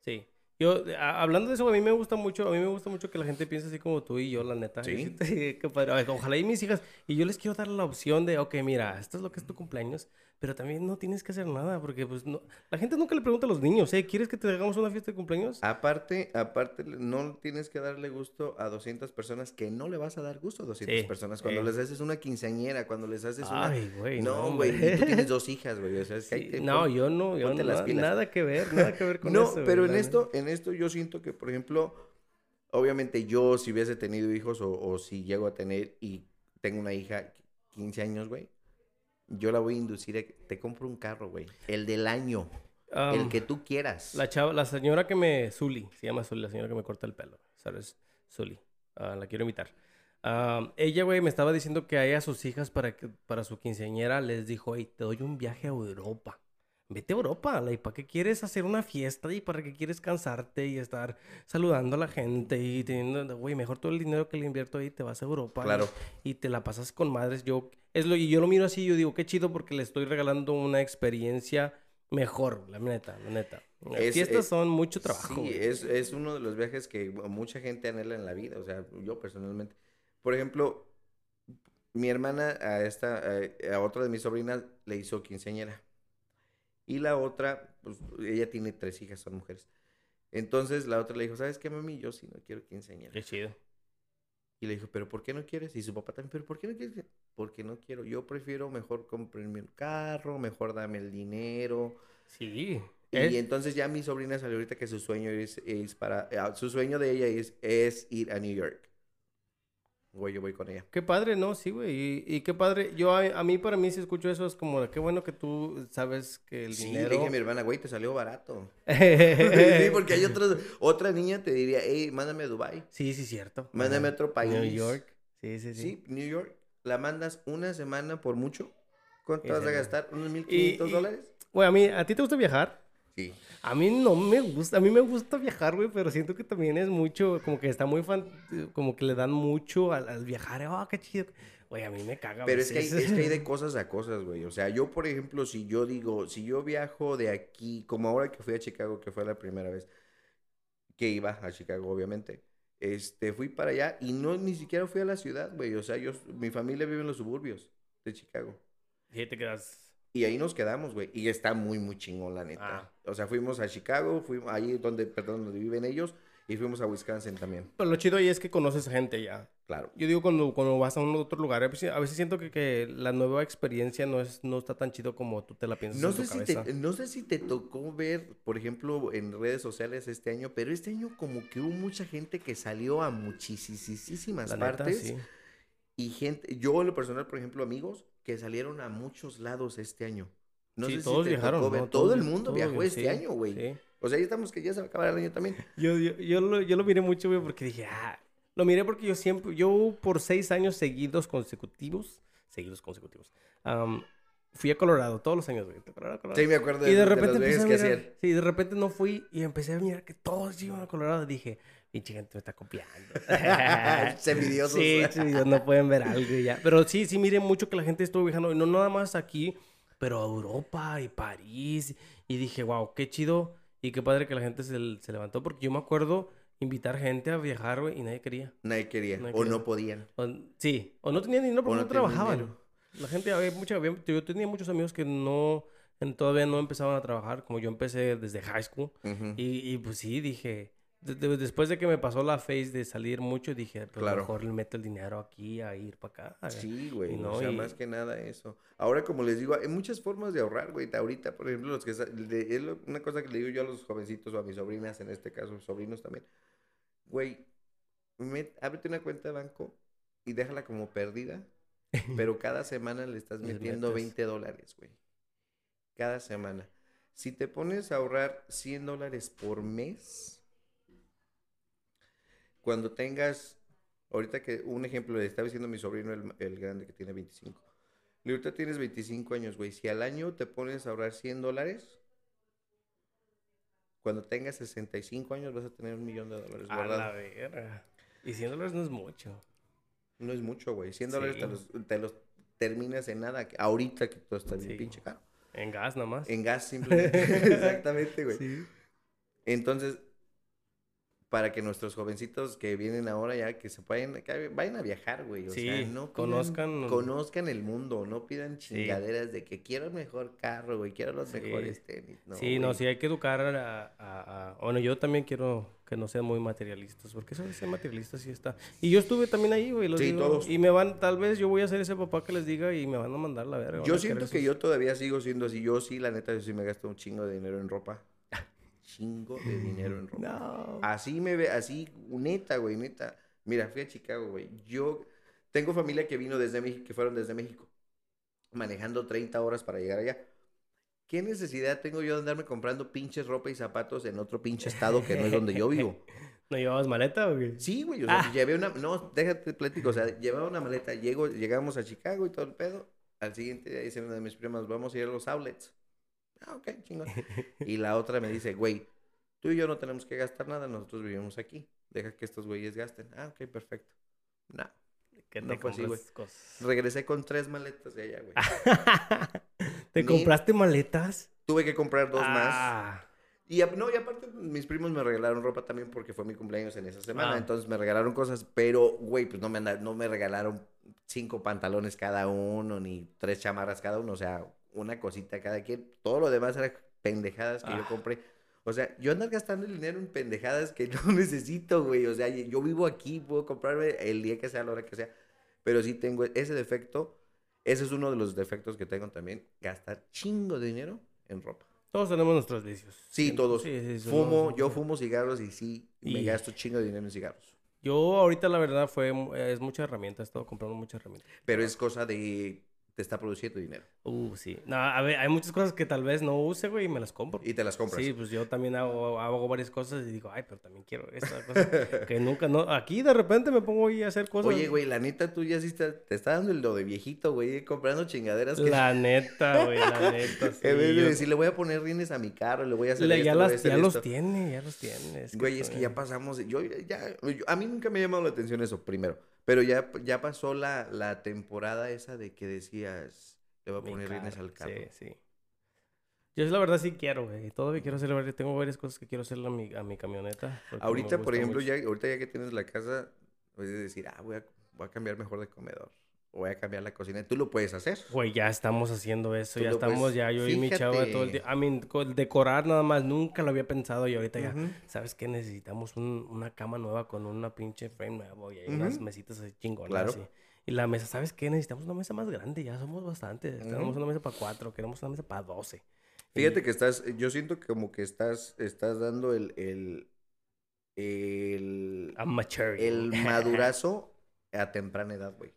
Sí. Yo, a- hablando de eso, a mí me gusta mucho, a mí me gusta mucho que la gente piense así como tú y yo, la neta.
Sí. *laughs*
Que- padre. Ojalá y mis hijas, y yo les quiero dar la opción de, ok, mira, esto es lo que es tu cumpleaños, pero también no tienes que hacer nada, porque pues no, la gente nunca le pregunta a los niños, ¿eh? ¿Quieres que te hagamos una fiesta de cumpleaños?
Aparte, aparte, no tienes que darle gusto a 200 personas que no le vas a dar gusto a 200
Sí,
personas. Cuando
sí.
les haces una quinceañera, cuando les haces una...
Ay, güey,
no,
no,
güey, y tú tienes *laughs* dos hijas, güey. O sea, es que
Sí,
hay que
no, yo no, yo no,
las
nada, que ver, nada que ver *laughs* con
no,
eso. güey,
pero en
la
esto, en esto yo siento que, por ejemplo, obviamente yo si hubiese tenido hijos o, o si llego a tener y tengo una hija 15 años, güey, yo la voy a inducir a que te compro un carro, güey. El del año,
neta.
el que tú quieras.
La chava, la señora que me, Zully, se llama Zully, la señora que me corta el pelo, ¿sabes? Zully, Ah, la quiero invitar. Ah, ella, güey, me estaba diciendo que a ella, a sus hijas, para, que, para su quinceañera, les dijo, hey, te doy un viaje a Europa. Vete a Europa, like, ¿para qué quieres hacer una fiesta y para qué quieres cansarte y estar saludando a la gente y teniendo, güey, mejor todo el dinero que le invierto ahí te vas a Europa y-
Claro.
y, te la pasas con madres. Yo, es lo, y yo lo miro así, yo digo, qué chido porque le estoy regalando una experiencia mejor, la neta, la neta. Las
Es-
fiestas
es-
son mucho trabajo.
Sí, es, es uno de los viajes que mucha gente anhela en la vida, o sea, yo personalmente. Por ejemplo, mi hermana a esta, a, a otra de mis sobrinas le hizo quinceañera. Y la otra, pues ella tiene tres hijas, son mujeres. Entonces la otra le dijo, ¿sabes qué, mami? Yo sí no quiero quinceañera.
Qué chido.
Y le dijo, ¿pero por qué no quieres? Y su papá también, ¿pero por qué no quieres? Porque no quiero. Yo prefiero mejor comprarme un carro, mejor dame el dinero.
Sí.
Y
Es-
entonces ya mi sobrina salió ahorita que su sueño es, es para... ah, Su sueño de ella es, es ir a New York. Güey, yo voy con ella.
Qué padre, ¿no? Sí, güey. Y, y qué padre. Yo, a, a mí, para mí, si escucho eso, es como, qué bueno que tú sabes que el
Sí,
dinero...
dije a mi hermana, güey, te salió barato. *laughs* sí, porque hay otros, otra niña te diría, hey, mándame a Dubai,
Sí, sí, cierto.
mándame a otro país.
New York. Sí, sí, sí.
Sí, New York. La mandas una semana por mucho. ¿Cuánto vas a gastar? ¿Unos
Y-
1500
y-
dólares?
Güey, a mí, ¿a ti te gusta viajar?
Sí.
A mí no me gusta, a mí me gusta viajar, güey, pero siento que también es mucho, como que está muy fan, como que le dan mucho al, al viajar, oh, qué chido. Güey, a mí me caga.
Pero es que, hay, es que hay *laughs* de cosas a cosas, güey. O sea, yo, por ejemplo, si yo digo, si yo viajo de aquí, como ahora que fui a Chicago, que fue la primera vez que iba a Chicago, obviamente. Este, fui para allá y no, ni siquiera fui a la ciudad, güey. O sea, yo, mi familia vive en los suburbios de Chicago.
Y te quedas.
Y ahí nos quedamos, güey. Y está muy, muy chingón, la neta.
Ah.
O sea, fuimos a Chicago, fuimos ahí donde, perdón, donde viven ellos, y fuimos a Wisconsin también.
Pero lo chido ahí es que conoces gente ya.
Claro.
Yo digo, cuando, cuando vas a un otro lugar, a veces, siento que, que la nueva experiencia no, es, no está tan chido como tú te la piensas
No
en tu
sé, si
cabeza.
te, no sé si te tocó ver, por ejemplo, en redes sociales este año, pero este año como que hubo mucha gente que salió a muchísimas
La neta,
partes.
sí.
Y gente, yo en lo personal, por ejemplo, amigos, que salieron a muchos lados este año. No
Sí,
sé si
todos
te
viajaron,
tocó
¿no?
Todo el mundo
todos,
viajó este año, güey.
sí.
O sea, ya estamos que ya se va a acabar el año también.
Yo, yo, yo, lo, yo lo miré mucho, güey, porque dije, ah, lo miré porque yo siempre, yo por seis años seguidos consecutivos, seguidos consecutivos, am, fui a Colorado todos los años, güey. Colorado, Colorado.
Sí, me acuerdo
y de
los
repente empecé a
que
mirar,
hacían.
sí, de repente no fui y empecé a mirar que todos iban a Colorado. Dije, pinche gente me está copiando. *laughs*
Envidiosos.
Sí, sí, no pueden ver algo y ya. Pero sí, sí, miré mucho que la gente estuvo viajando, y no nada más aquí, pero a Europa y París. Y dije, wow, qué chido y qué padre que la gente se, se levantó, porque yo me acuerdo invitar gente a viajar, güey, y nadie quería.
Nadie quería.
Nadie
o
quería.
no podían.
O- sí, o no tenían dinero porque no,
no
trabajaban.
dinero.
La gente, había mucha, había- yo tenía muchos amigos que no, todavía no empezaban a trabajar, como yo empecé desde high school.
Ujú.
Y, y, pues sí, dije, de- de- después de que me pasó la face de salir mucho, dije, pues
Claro.
mejor le meto el dinero aquí a ir para acá.
Sí, güey.
No,
o sea,
y-
más que nada eso. Ahora, como les digo, hay muchas formas de ahorrar, güey. Ahorita, por ejemplo, los que... de- es lo- una cosa que le digo yo a los jovencitos o a mis sobrinas, en este caso, sobrinos también. Güey, met- ábrete una cuenta de banco y déjala como perdida. *laughs* pero cada semana le estás metiendo
metes.
20 dólares, güey. Cada semana. Si te pones a ahorrar 100 dólares por mes, cuando tengas, ahorita que un ejemplo le estaba diciendo mi sobrino, el, el grande que tiene 25. Le ahorita tienes 25 años, güey. Si al año te pones a ahorrar 100 dólares, cuando tengas 65 años vas a tener un millón de dólares
A la
guardado.
verga. Y 100 dólares no es mucho.
No es mucho, güey. 100 dólares te los, te los terminas en nada. Ahorita que todo está bien
Sí.
pinche caro.
En gas nada más.
En gas simplemente. *laughs* Exactamente, güey.
Sí.
Entonces, para que nuestros jovencitos que vienen ahora ya, que se vayan, que vayan a viajar, güey. O
Sí,
sea, no pidan-
conozcan-
conozcan el mundo, no pidan chingaderas de que quiero el mejor carro, güey, quiero los
Sí.
mejores tenis. No,
sí, no, sí, hay que educar a, a- a- Bueno, yo también quiero que no sean muy materialistas, porque eso de ser materialistas sí está... Y yo estuve también ahí, güey, los
Sí,
digo,
todos.
Y me van, tal vez yo voy a ser ese papá que les diga y me van a mandar la verga.
Yo siento que yo todavía sigo siendo así. Yo sí, la neta, yo sí me gasto un chingo de dinero en ropa. Chingo de dinero en ropa.
No.
Así me ve, así, neta, güey, neta. Mira, fui a Chicago, güey. Yo tengo familia que vino desde México, que fueron desde México, manejando 30 horas para llegar allá. ¿Qué necesidad tengo yo de andarme comprando pinches ropa y zapatos en otro pinche estado que no es donde yo vivo? *laughs*
¿No llevabas maleta o qué?
Sí, güey, o sea,
Ah.
llevé una, no, déjate platico, o sea, llevaba una maleta, llego, llegamos a Chicago y todo el pedo. Al siguiente día dice una de mis primas, vamos a ir a los outlets. Ah, ok, chingón. Y la otra me dice, güey, tú y yo no tenemos que gastar nada, nosotros vivimos aquí. Deja que estos güeyes gasten. Ah, ok, perfecto. No.
Que
No fue así. Regresé con tres maletas de allá, güey. *laughs*
¿Te
Ni-
compraste maletas?
Tuve que comprar dos más.
Ah,
Y, no, y aparte mis primos me regalaron ropa también porque fue mi cumpleaños en esa semana.
Ah.
Entonces me regalaron cosas, pero, güey, pues no me, no me regalaron cinco pantalones cada uno, ni tres chamarras cada uno. O sea, una cosita cada quien. Todo lo demás era pendejadas que yo
Ah.
compré. O sea, yo andar gastando el dinero en pendejadas que *laughs* no necesito, güey. O sea, yo vivo aquí, puedo comprarme el día que sea, la hora que sea. Pero sí tengo ese defecto. Ese es uno de los defectos que tengo también. Gastar chingo de dinero en ropa.
Todos tenemos nuestros vicios.
Sí, todos. fumo, yo fumo cigarros y sí, me gasto chingo de dinero en cigarros.
Yo ahorita la verdad fue, es mucha herramienta, he estado comprando muchas herramientas.
Pero es cosa de te está produciendo dinero.
Uh, sí. No, a ver, hay muchas cosas que tal vez no use, güey, y me las compro.
Y te las compras.
Sí, pues yo también hago, hago varias cosas y digo, ay, pero también quiero esta *laughs* cosa que nunca, no. Aquí de repente me pongo ahí a hacer cosas.
Oye, güey, la neta, tú ya sí te, te está dando el lo de viejito, güey, comprando chingaderas.
Que... La *laughs* neta, güey, la neta. *laughs*
Sí, en vez de decir, le voy a poner rines a mi carro, le voy a hacer
le,
esto,
ya, las,
ya
los tiene, ya los tiene.
güey, es que ya pasamos, yo ya, a mí nunca me ha llamado la atención eso, primero. Pero ya, ya pasó la, la temporada esa de que decías le voy a poner rines al carro.
Sí, sí. Yo la verdad sí quiero, güey. Todavía quiero hacer, tengo varias cosas que quiero hacer a mi, a mi camioneta.
Ahorita, por ejemplo, ya, ahorita ya que tienes la casa, puedes decir, ah, voy a, voy a cambiar mejor de comedor. Voy a cambiar la cocina. Tú lo puedes hacer.
Güey, ya estamos haciendo eso. Ya estamos, ya yo y mi chava todo el día. I mean, decorar nada más. Nunca lo había pensado y ahorita ya, ¿sabes qué? Necesitamos un, una cama nueva con una pinche frame nueva y hay unas mesitas así chingonas. Claro. Y la mesa, ¿sabes qué? Necesitamos una mesa más grande, ya somos bastantes. Tenemos una mesa para cuatro, queremos una mesa para doce.
Fíjate que estás, yo siento que como que estás, estás dando el, el, el, el *laughs* madurazo a temprana edad, güey.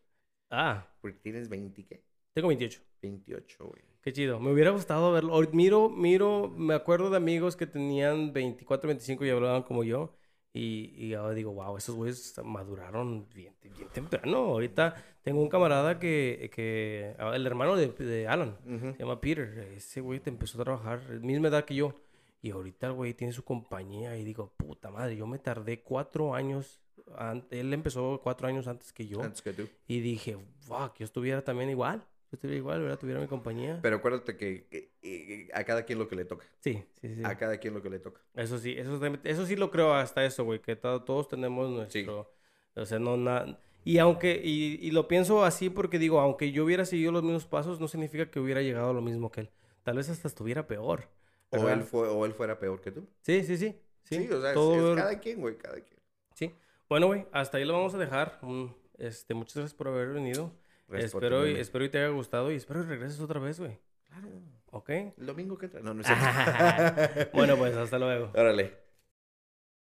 Ah.
Porque tienes 20, ¿qué?
Tengo 28.
28, güey.
Qué chido. Me hubiera gustado verlo. Miro, miro, me acuerdo de amigos que tenían 24, 25 y hablaban como yo. Y, y ahora digo, wow, esos güeyes maduraron bien, bien temprano. Ahorita tengo un camarada que, que ah, el hermano de, de Alan, se llama Peter. Ese güey te empezó a trabajar, misma edad que yo. Y ahorita el güey tiene su compañía y digo, puta madre, yo me tardé cuatro años. Él empezó cuatro años antes que yo.
Antes que tú.
Y dije, fuck, yo estuviera también igual. Yo estuviera igual, ¿verdad? Tuviera mi compañía.
Pero acuérdate que, a cada quien lo que le toca.
Sí, sí, sí.
A cada quien lo que le toca.
Eso sí, eso, eso sí lo creo hasta eso, güey, que todos tenemos nuestro... O sea, no nada... Y aunque, y, y, lo pienso así porque digo, aunque yo hubiera seguido los mismos pasos, no significa que hubiera llegado a lo mismo que él. Tal vez hasta estuviera peor.
O él, fue, o él fuera peor que tú.
Sí, sí, sí.
Sí, o sea, es, cada quien, güey, cada quien.
Sí. Bueno, güey, hasta ahí lo vamos a dejar. este, muchas gracias por haber venido espero, y, espero y te haya gustado y espero que regreses otra vez, güey.
Claro.
¿Ok?
El domingo que entra. No, no
sé. *laughs* bueno, pues hasta luego.
Órale.